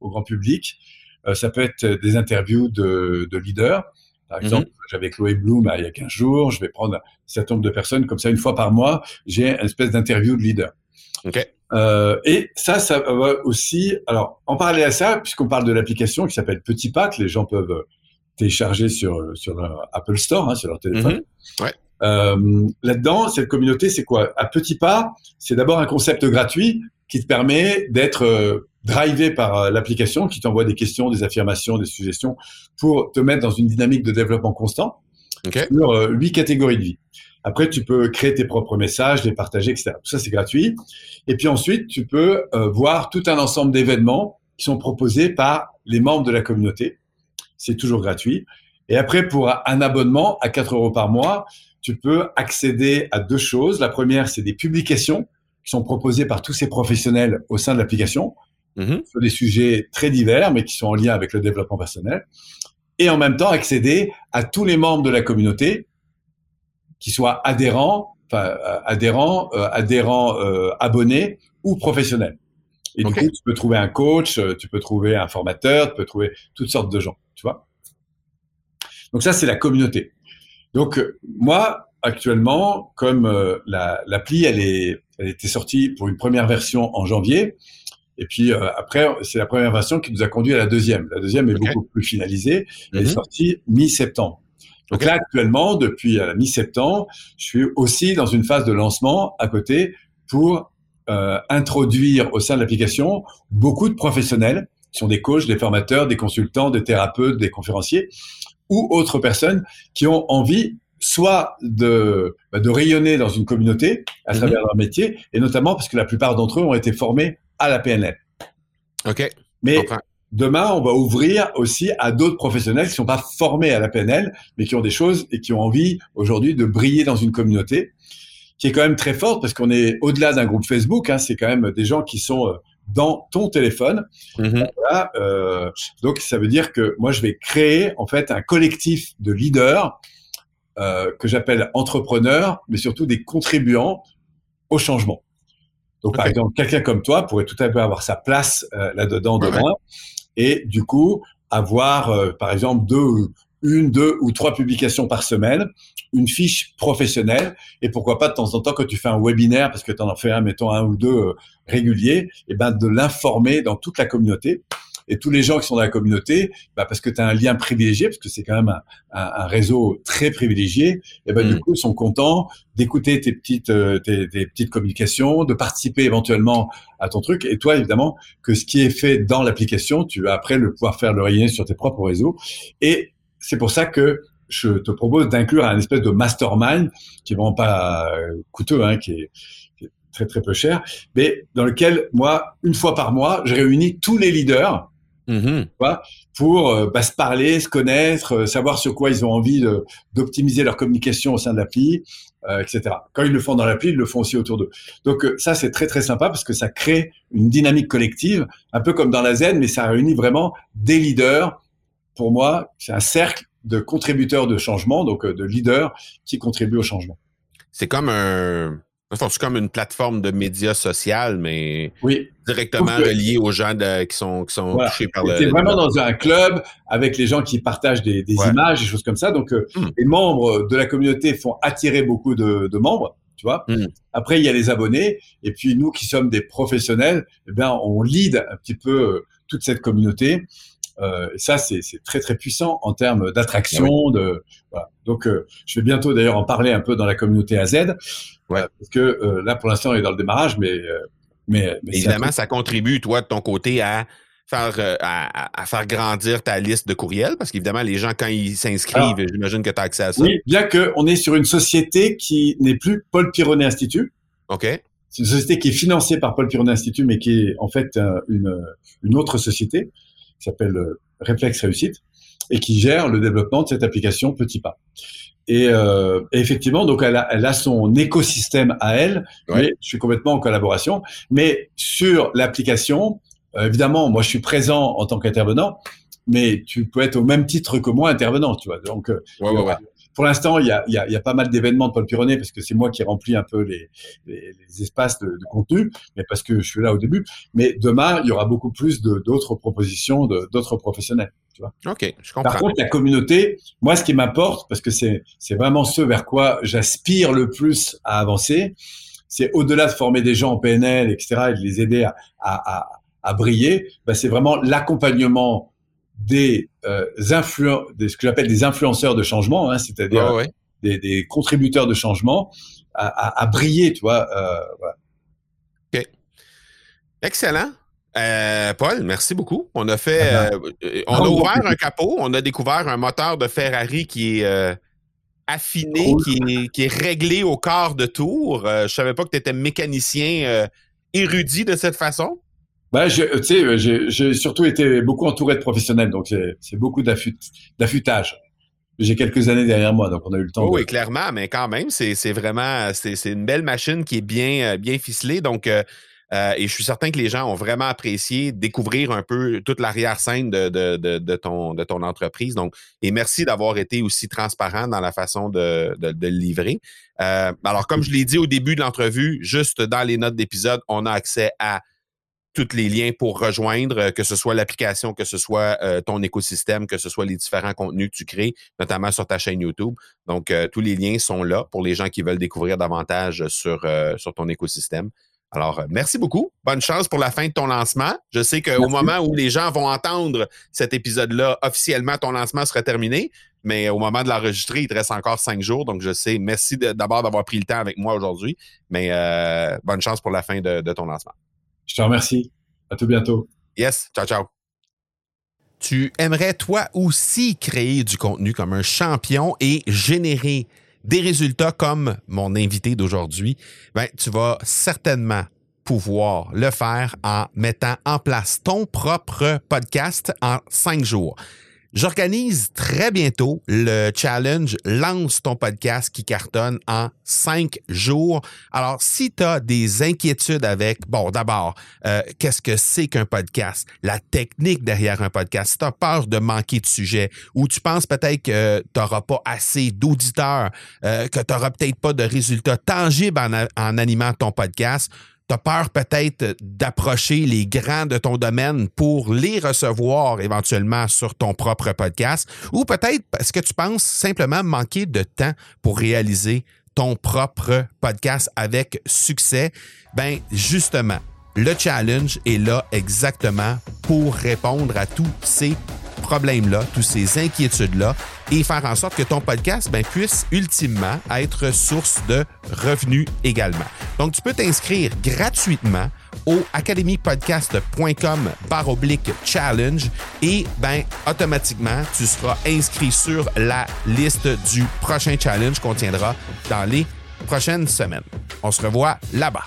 Speaker 3: au grand public. Euh, ça peut être des interviews de, de leaders. Par mhm. exemple, j'avais Chloé Bloom il y a 15 jours. Je vais prendre un certain nombre de personnes comme ça une fois par mois. J'ai une espèce d'interview de leader.
Speaker 2: Okay.
Speaker 3: Euh, et ça, ça va aussi. Alors, en parallèle à ça, puisqu'on parle de l'application qui s'appelle Petit Pas, que les gens peuvent télécharger sur sur Apple Store, hein, sur leur téléphone.
Speaker 2: Mhm. Ouais.
Speaker 3: Euh, Là-dedans, cette communauté, c'est quoi? À petits pas, c'est d'abord un concept gratuit qui te permet d'être euh, drivé par euh, l'application, qui t'envoie des questions, des affirmations, des suggestions pour te mettre dans une dynamique de développement constant
Speaker 2: okay.
Speaker 3: sur huit catégories de vie. Après, tu peux créer tes propres messages, les partager, etc. Tout ça, c'est gratuit. Et puis ensuite, tu peux voir tout un ensemble d'événements qui sont proposés par les membres de la communauté c'est toujours gratuit. Et après, pour un abonnement à 4 euros par mois, tu peux accéder à deux choses. La première, c'est des publications qui sont proposées par tous ces professionnels au sein de l'application
Speaker 2: mm-hmm.
Speaker 3: sur des sujets très divers, mais qui sont en lien avec le développement personnel. Et en même temps, accéder à tous les membres de la communauté, qui soient adhérents, enfin euh, adhérents, euh, adhérents euh, abonnés ou professionnels. Et du coup, tu peux trouver un coach, tu peux trouver un formateur, tu peux trouver toutes sortes de gens tu vois. Donc ça, c'est la communauté. Donc moi, actuellement, comme euh, l'appli, elle est, elle était sortie pour une première version en janvier, et puis euh, après, c'est la première version qui nous a conduit à la deuxième. La deuxième est beaucoup plus finalisée. Elle est mhm. sortie mi-septembre. Donc là, actuellement, depuis euh, mi-septembre, je suis aussi dans une phase de lancement à côté pour introduire au sein de l'application beaucoup de professionnels qui sont des coachs, des formateurs, des consultants, des thérapeutes, des conférenciers ou autres personnes qui ont envie soit de, bah, de rayonner dans une communauté à mhm. travers leur métier, et notamment parce que la plupart d'entre eux ont été formés à la PNL.
Speaker 2: OK.
Speaker 3: Mais demain, on va ouvrir aussi à d'autres professionnels qui ne sont pas formés à la PNL, mais qui ont des choses et qui ont envie aujourd'hui de briller dans une communauté qui est quand même très forte parce qu'on est au-delà d'un groupe Facebook. Hein, c'est quand même des gens qui sont euh, dans ton téléphone.
Speaker 2: Mhm.
Speaker 3: Voilà, euh, donc ça veut dire que moi je vais créer en fait un collectif de leaders euh, que j'appelle entrepreneurs, mais surtout des contribuants au changement. Donc par exemple, quelqu'un comme toi pourrait tout à fait avoir sa place euh, là-dedans
Speaker 2: Ouais,
Speaker 3: demain, et du coup avoir par exemple deux, une, deux ou trois publications par semaine, une fiche professionnelle, et pourquoi pas de temps en temps quand tu fais un webinaire, parce que tu en as fait un, mettons un ou deux euh, réguliers, et ben de l'informer dans toute la communauté. Et tous les gens qui sont dans la communauté, bah parce que tu as un lien privilégié, parce que c'est quand même un, un- un réseau très privilégié, et ben du
Speaker 2: Mm.
Speaker 3: coup, ils sont contents d'écouter tes petites, euh, tes, tes petites communications, de participer éventuellement à ton truc. Et toi, évidemment, que ce qui est fait dans l'application, tu vas après le pouvoir faire le rayer sur tes propres réseaux. Et c'est pour ça que je te propose d'inclure un espèce de mastermind qui est vraiment pas euh, coûteux, hein, qui est, qui est très très peu cher, mais dans lequel moi, une fois par mois, je réunis tous les leaders
Speaker 2: Mhm.
Speaker 3: pour euh, bah, se parler, se connaître, euh, savoir sur quoi ils ont envie d'optimiser leur communication au sein de l'appli, euh, etc. Quand ils le font dans l'appli, ils le font aussi autour d'eux. Donc ça, c'est très très sympa parce que ça crée une dynamique collective, un peu comme dans la zen, mais ça réunit vraiment des leaders. Pour moi, c'est un cercle de contributeurs de changement, donc euh, de leaders qui contribuent au changement.
Speaker 2: C'est comme un. enfin, C'est comme une plateforme de médias social, mais
Speaker 3: Oui,
Speaker 2: directement
Speaker 3: euh,
Speaker 2: reliée aux gens de- qui sont, qui sont
Speaker 3: Voilà.
Speaker 2: touchés par le.
Speaker 3: C'est vraiment dans un club avec les gens qui partagent des, des
Speaker 2: Ouais.
Speaker 3: images, des choses comme ça. Donc, euh,
Speaker 2: Hmm.
Speaker 3: les membres de la communauté font attirer beaucoup de, de membres, tu vois.
Speaker 2: Hmm.
Speaker 3: Après, il y a les abonnés. Et puis, nous qui sommes des professionnels, eh bien, on lead un petit peu euh, toute cette communauté. Euh, et ça, c'est très, très puissant en termes d'attraction. de voilà. Donc, euh, je vais bientôt d'ailleurs en parler un peu dans la communauté AZ.
Speaker 2: Ouais.
Speaker 3: Euh, parce que là, pour l'instant, on est dans le démarrage, mais,
Speaker 2: Évidemment, ça contribue, toi, de ton côté, à faire, à, faire grandir ta liste de courriels, parce qu'évidemment, les gens, quand ils s'inscrivent, j'imagine que tu as accès à ça.
Speaker 3: Oui, bien qu'on est sur une société qui n'est plus Paul Pironet Institut.
Speaker 2: OK?
Speaker 3: C'est une société qui est financée par Paul Pironet Institut, mais qui est en fait une, une autre société qui s'appelle euh, Réflexe Réussite et qui gère le développement de cette application Petit Pas. Et, euh, et effectivement, donc elle a, elle a son écosystème à elle.
Speaker 2: Ouais.
Speaker 3: Mais je suis complètement en collaboration. Mais sur l'application, euh, évidemment, moi je suis présent en tant qu'intervenant, mais tu peux être au même titre que moi intervenant, tu vois. Donc
Speaker 2: Ouais, ouais, ouais.
Speaker 3: Pour l'instant, il y a, y, a, y a pas mal d'événements de Paul Pironet parce que c'est moi qui remplis un peu les, les, les espaces de, de contenu, mais parce que je suis là au début. Mais demain, il y aura beaucoup plus d'autres propositions d'autres professionnels.
Speaker 2: OK, je
Speaker 3: Par
Speaker 2: comprends.
Speaker 3: contre, la communauté, moi, ce qui m'importe, parce que c'est vraiment ce vers quoi j'aspire le plus à avancer, c'est au-delà de former des gens en PNL, etc., et de les aider à, à, à, à briller, bah, c'est vraiment l'accompagnement des euh, influen des, ce que j'appelle des influenceurs de changement, hein, c'est-à-dire
Speaker 2: ouais.
Speaker 3: des, des contributeurs de changement à, à, à briller, tu vois. Euh, voilà.
Speaker 2: Excellent. Euh, Paul, merci beaucoup. On a fait, on a
Speaker 3: Ah,
Speaker 2: ouvert
Speaker 3: bon.
Speaker 2: un capot, on a découvert un moteur de Ferrari qui est affiné,
Speaker 3: Cool.
Speaker 2: qui est, qui est réglé au quart de tour. Euh, je savais pas que tu étais mécanicien érudit de cette façon.
Speaker 3: Bah, je- tu sais, j'ai j'ai surtout été beaucoup entouré de professionnels, donc c'est c'est beaucoup d'affût- d'affûtage. J'ai quelques années derrière moi, donc on a eu le temps.
Speaker 2: Oh
Speaker 3: de-
Speaker 2: oui, clairement, mais quand même, c'est c'est vraiment c'est c'est une belle machine qui est bien, euh, bien ficelée. Donc, euh, euh, et je suis certain que les gens ont vraiment apprécié découvrir un peu toute l'arrière-scène de, de, de, de ton, de ton entreprise. Donc, et merci d'avoir été aussi transparent dans la façon de, le livrer. Euh, alors, comme je l'ai dit au début de l'entrevue, juste dans les notes d'épisode, on a accès à tous les liens pour rejoindre, euh, que ce soit l'application, que ce soit euh, ton écosystème, que ce soit les différents contenus que tu crées, notamment sur ta chaîne YouTube. Donc, euh, tous les liens sont là pour les gens qui veulent découvrir davantage sur, euh, sur ton écosystème. Alors, euh, merci beaucoup. Bonne chance pour la fin de ton lancement. Je sais qu'au moment où les gens vont entendre cet épisode-là, officiellement, ton lancement sera terminé. Mais au moment de l'enregistrer, il te reste encore cinq jours. Donc, je sais. Merci d'abord d'avoir pris le temps avec moi aujourd'hui. Mais euh, bonne chance pour la fin de, de ton lancement.
Speaker 3: Je te remercie. À tout bientôt.
Speaker 2: Yes, ciao, ciao. Tu aimerais toi aussi créer du contenu comme un champion et générer des résultats comme mon invité d'aujourd'hui, ben, tu vas certainement pouvoir le faire en mettant en place ton propre podcast en cinq jours. J'organise très bientôt le challenge Lance ton podcast qui cartonne en cinq jours. Alors, si tu as des inquiétudes avec, bon, d'abord, euh, qu'est-ce que c'est qu'un podcast? La technique derrière un podcast. Si tu as peur de manquer de sujet ou tu penses peut-être que tu n'auras pas assez d'auditeurs, euh, que tu n'auras peut-être pas de résultats tangibles en, en animant ton podcast, tu as peur peut-être d'approcher les grands de ton domaine pour les recevoir éventuellement sur ton propre podcast, ou peut-être parce que tu penses simplement manquer de temps pour réaliser ton propre podcast avec succès, ben justement, le challenge est là exactement pour répondre à tous ces problèmes-là, toutes ces inquiétudes-là et faire en sorte que ton podcast ben, puisse ultimement être source de revenus également. Donc, tu peux t'inscrire gratuitement au academypodcast.com par oblique challenge et ben automatiquement tu seras inscrit sur la liste du prochain challenge qu'on tiendra dans les prochaines semaines. On se revoit là-bas.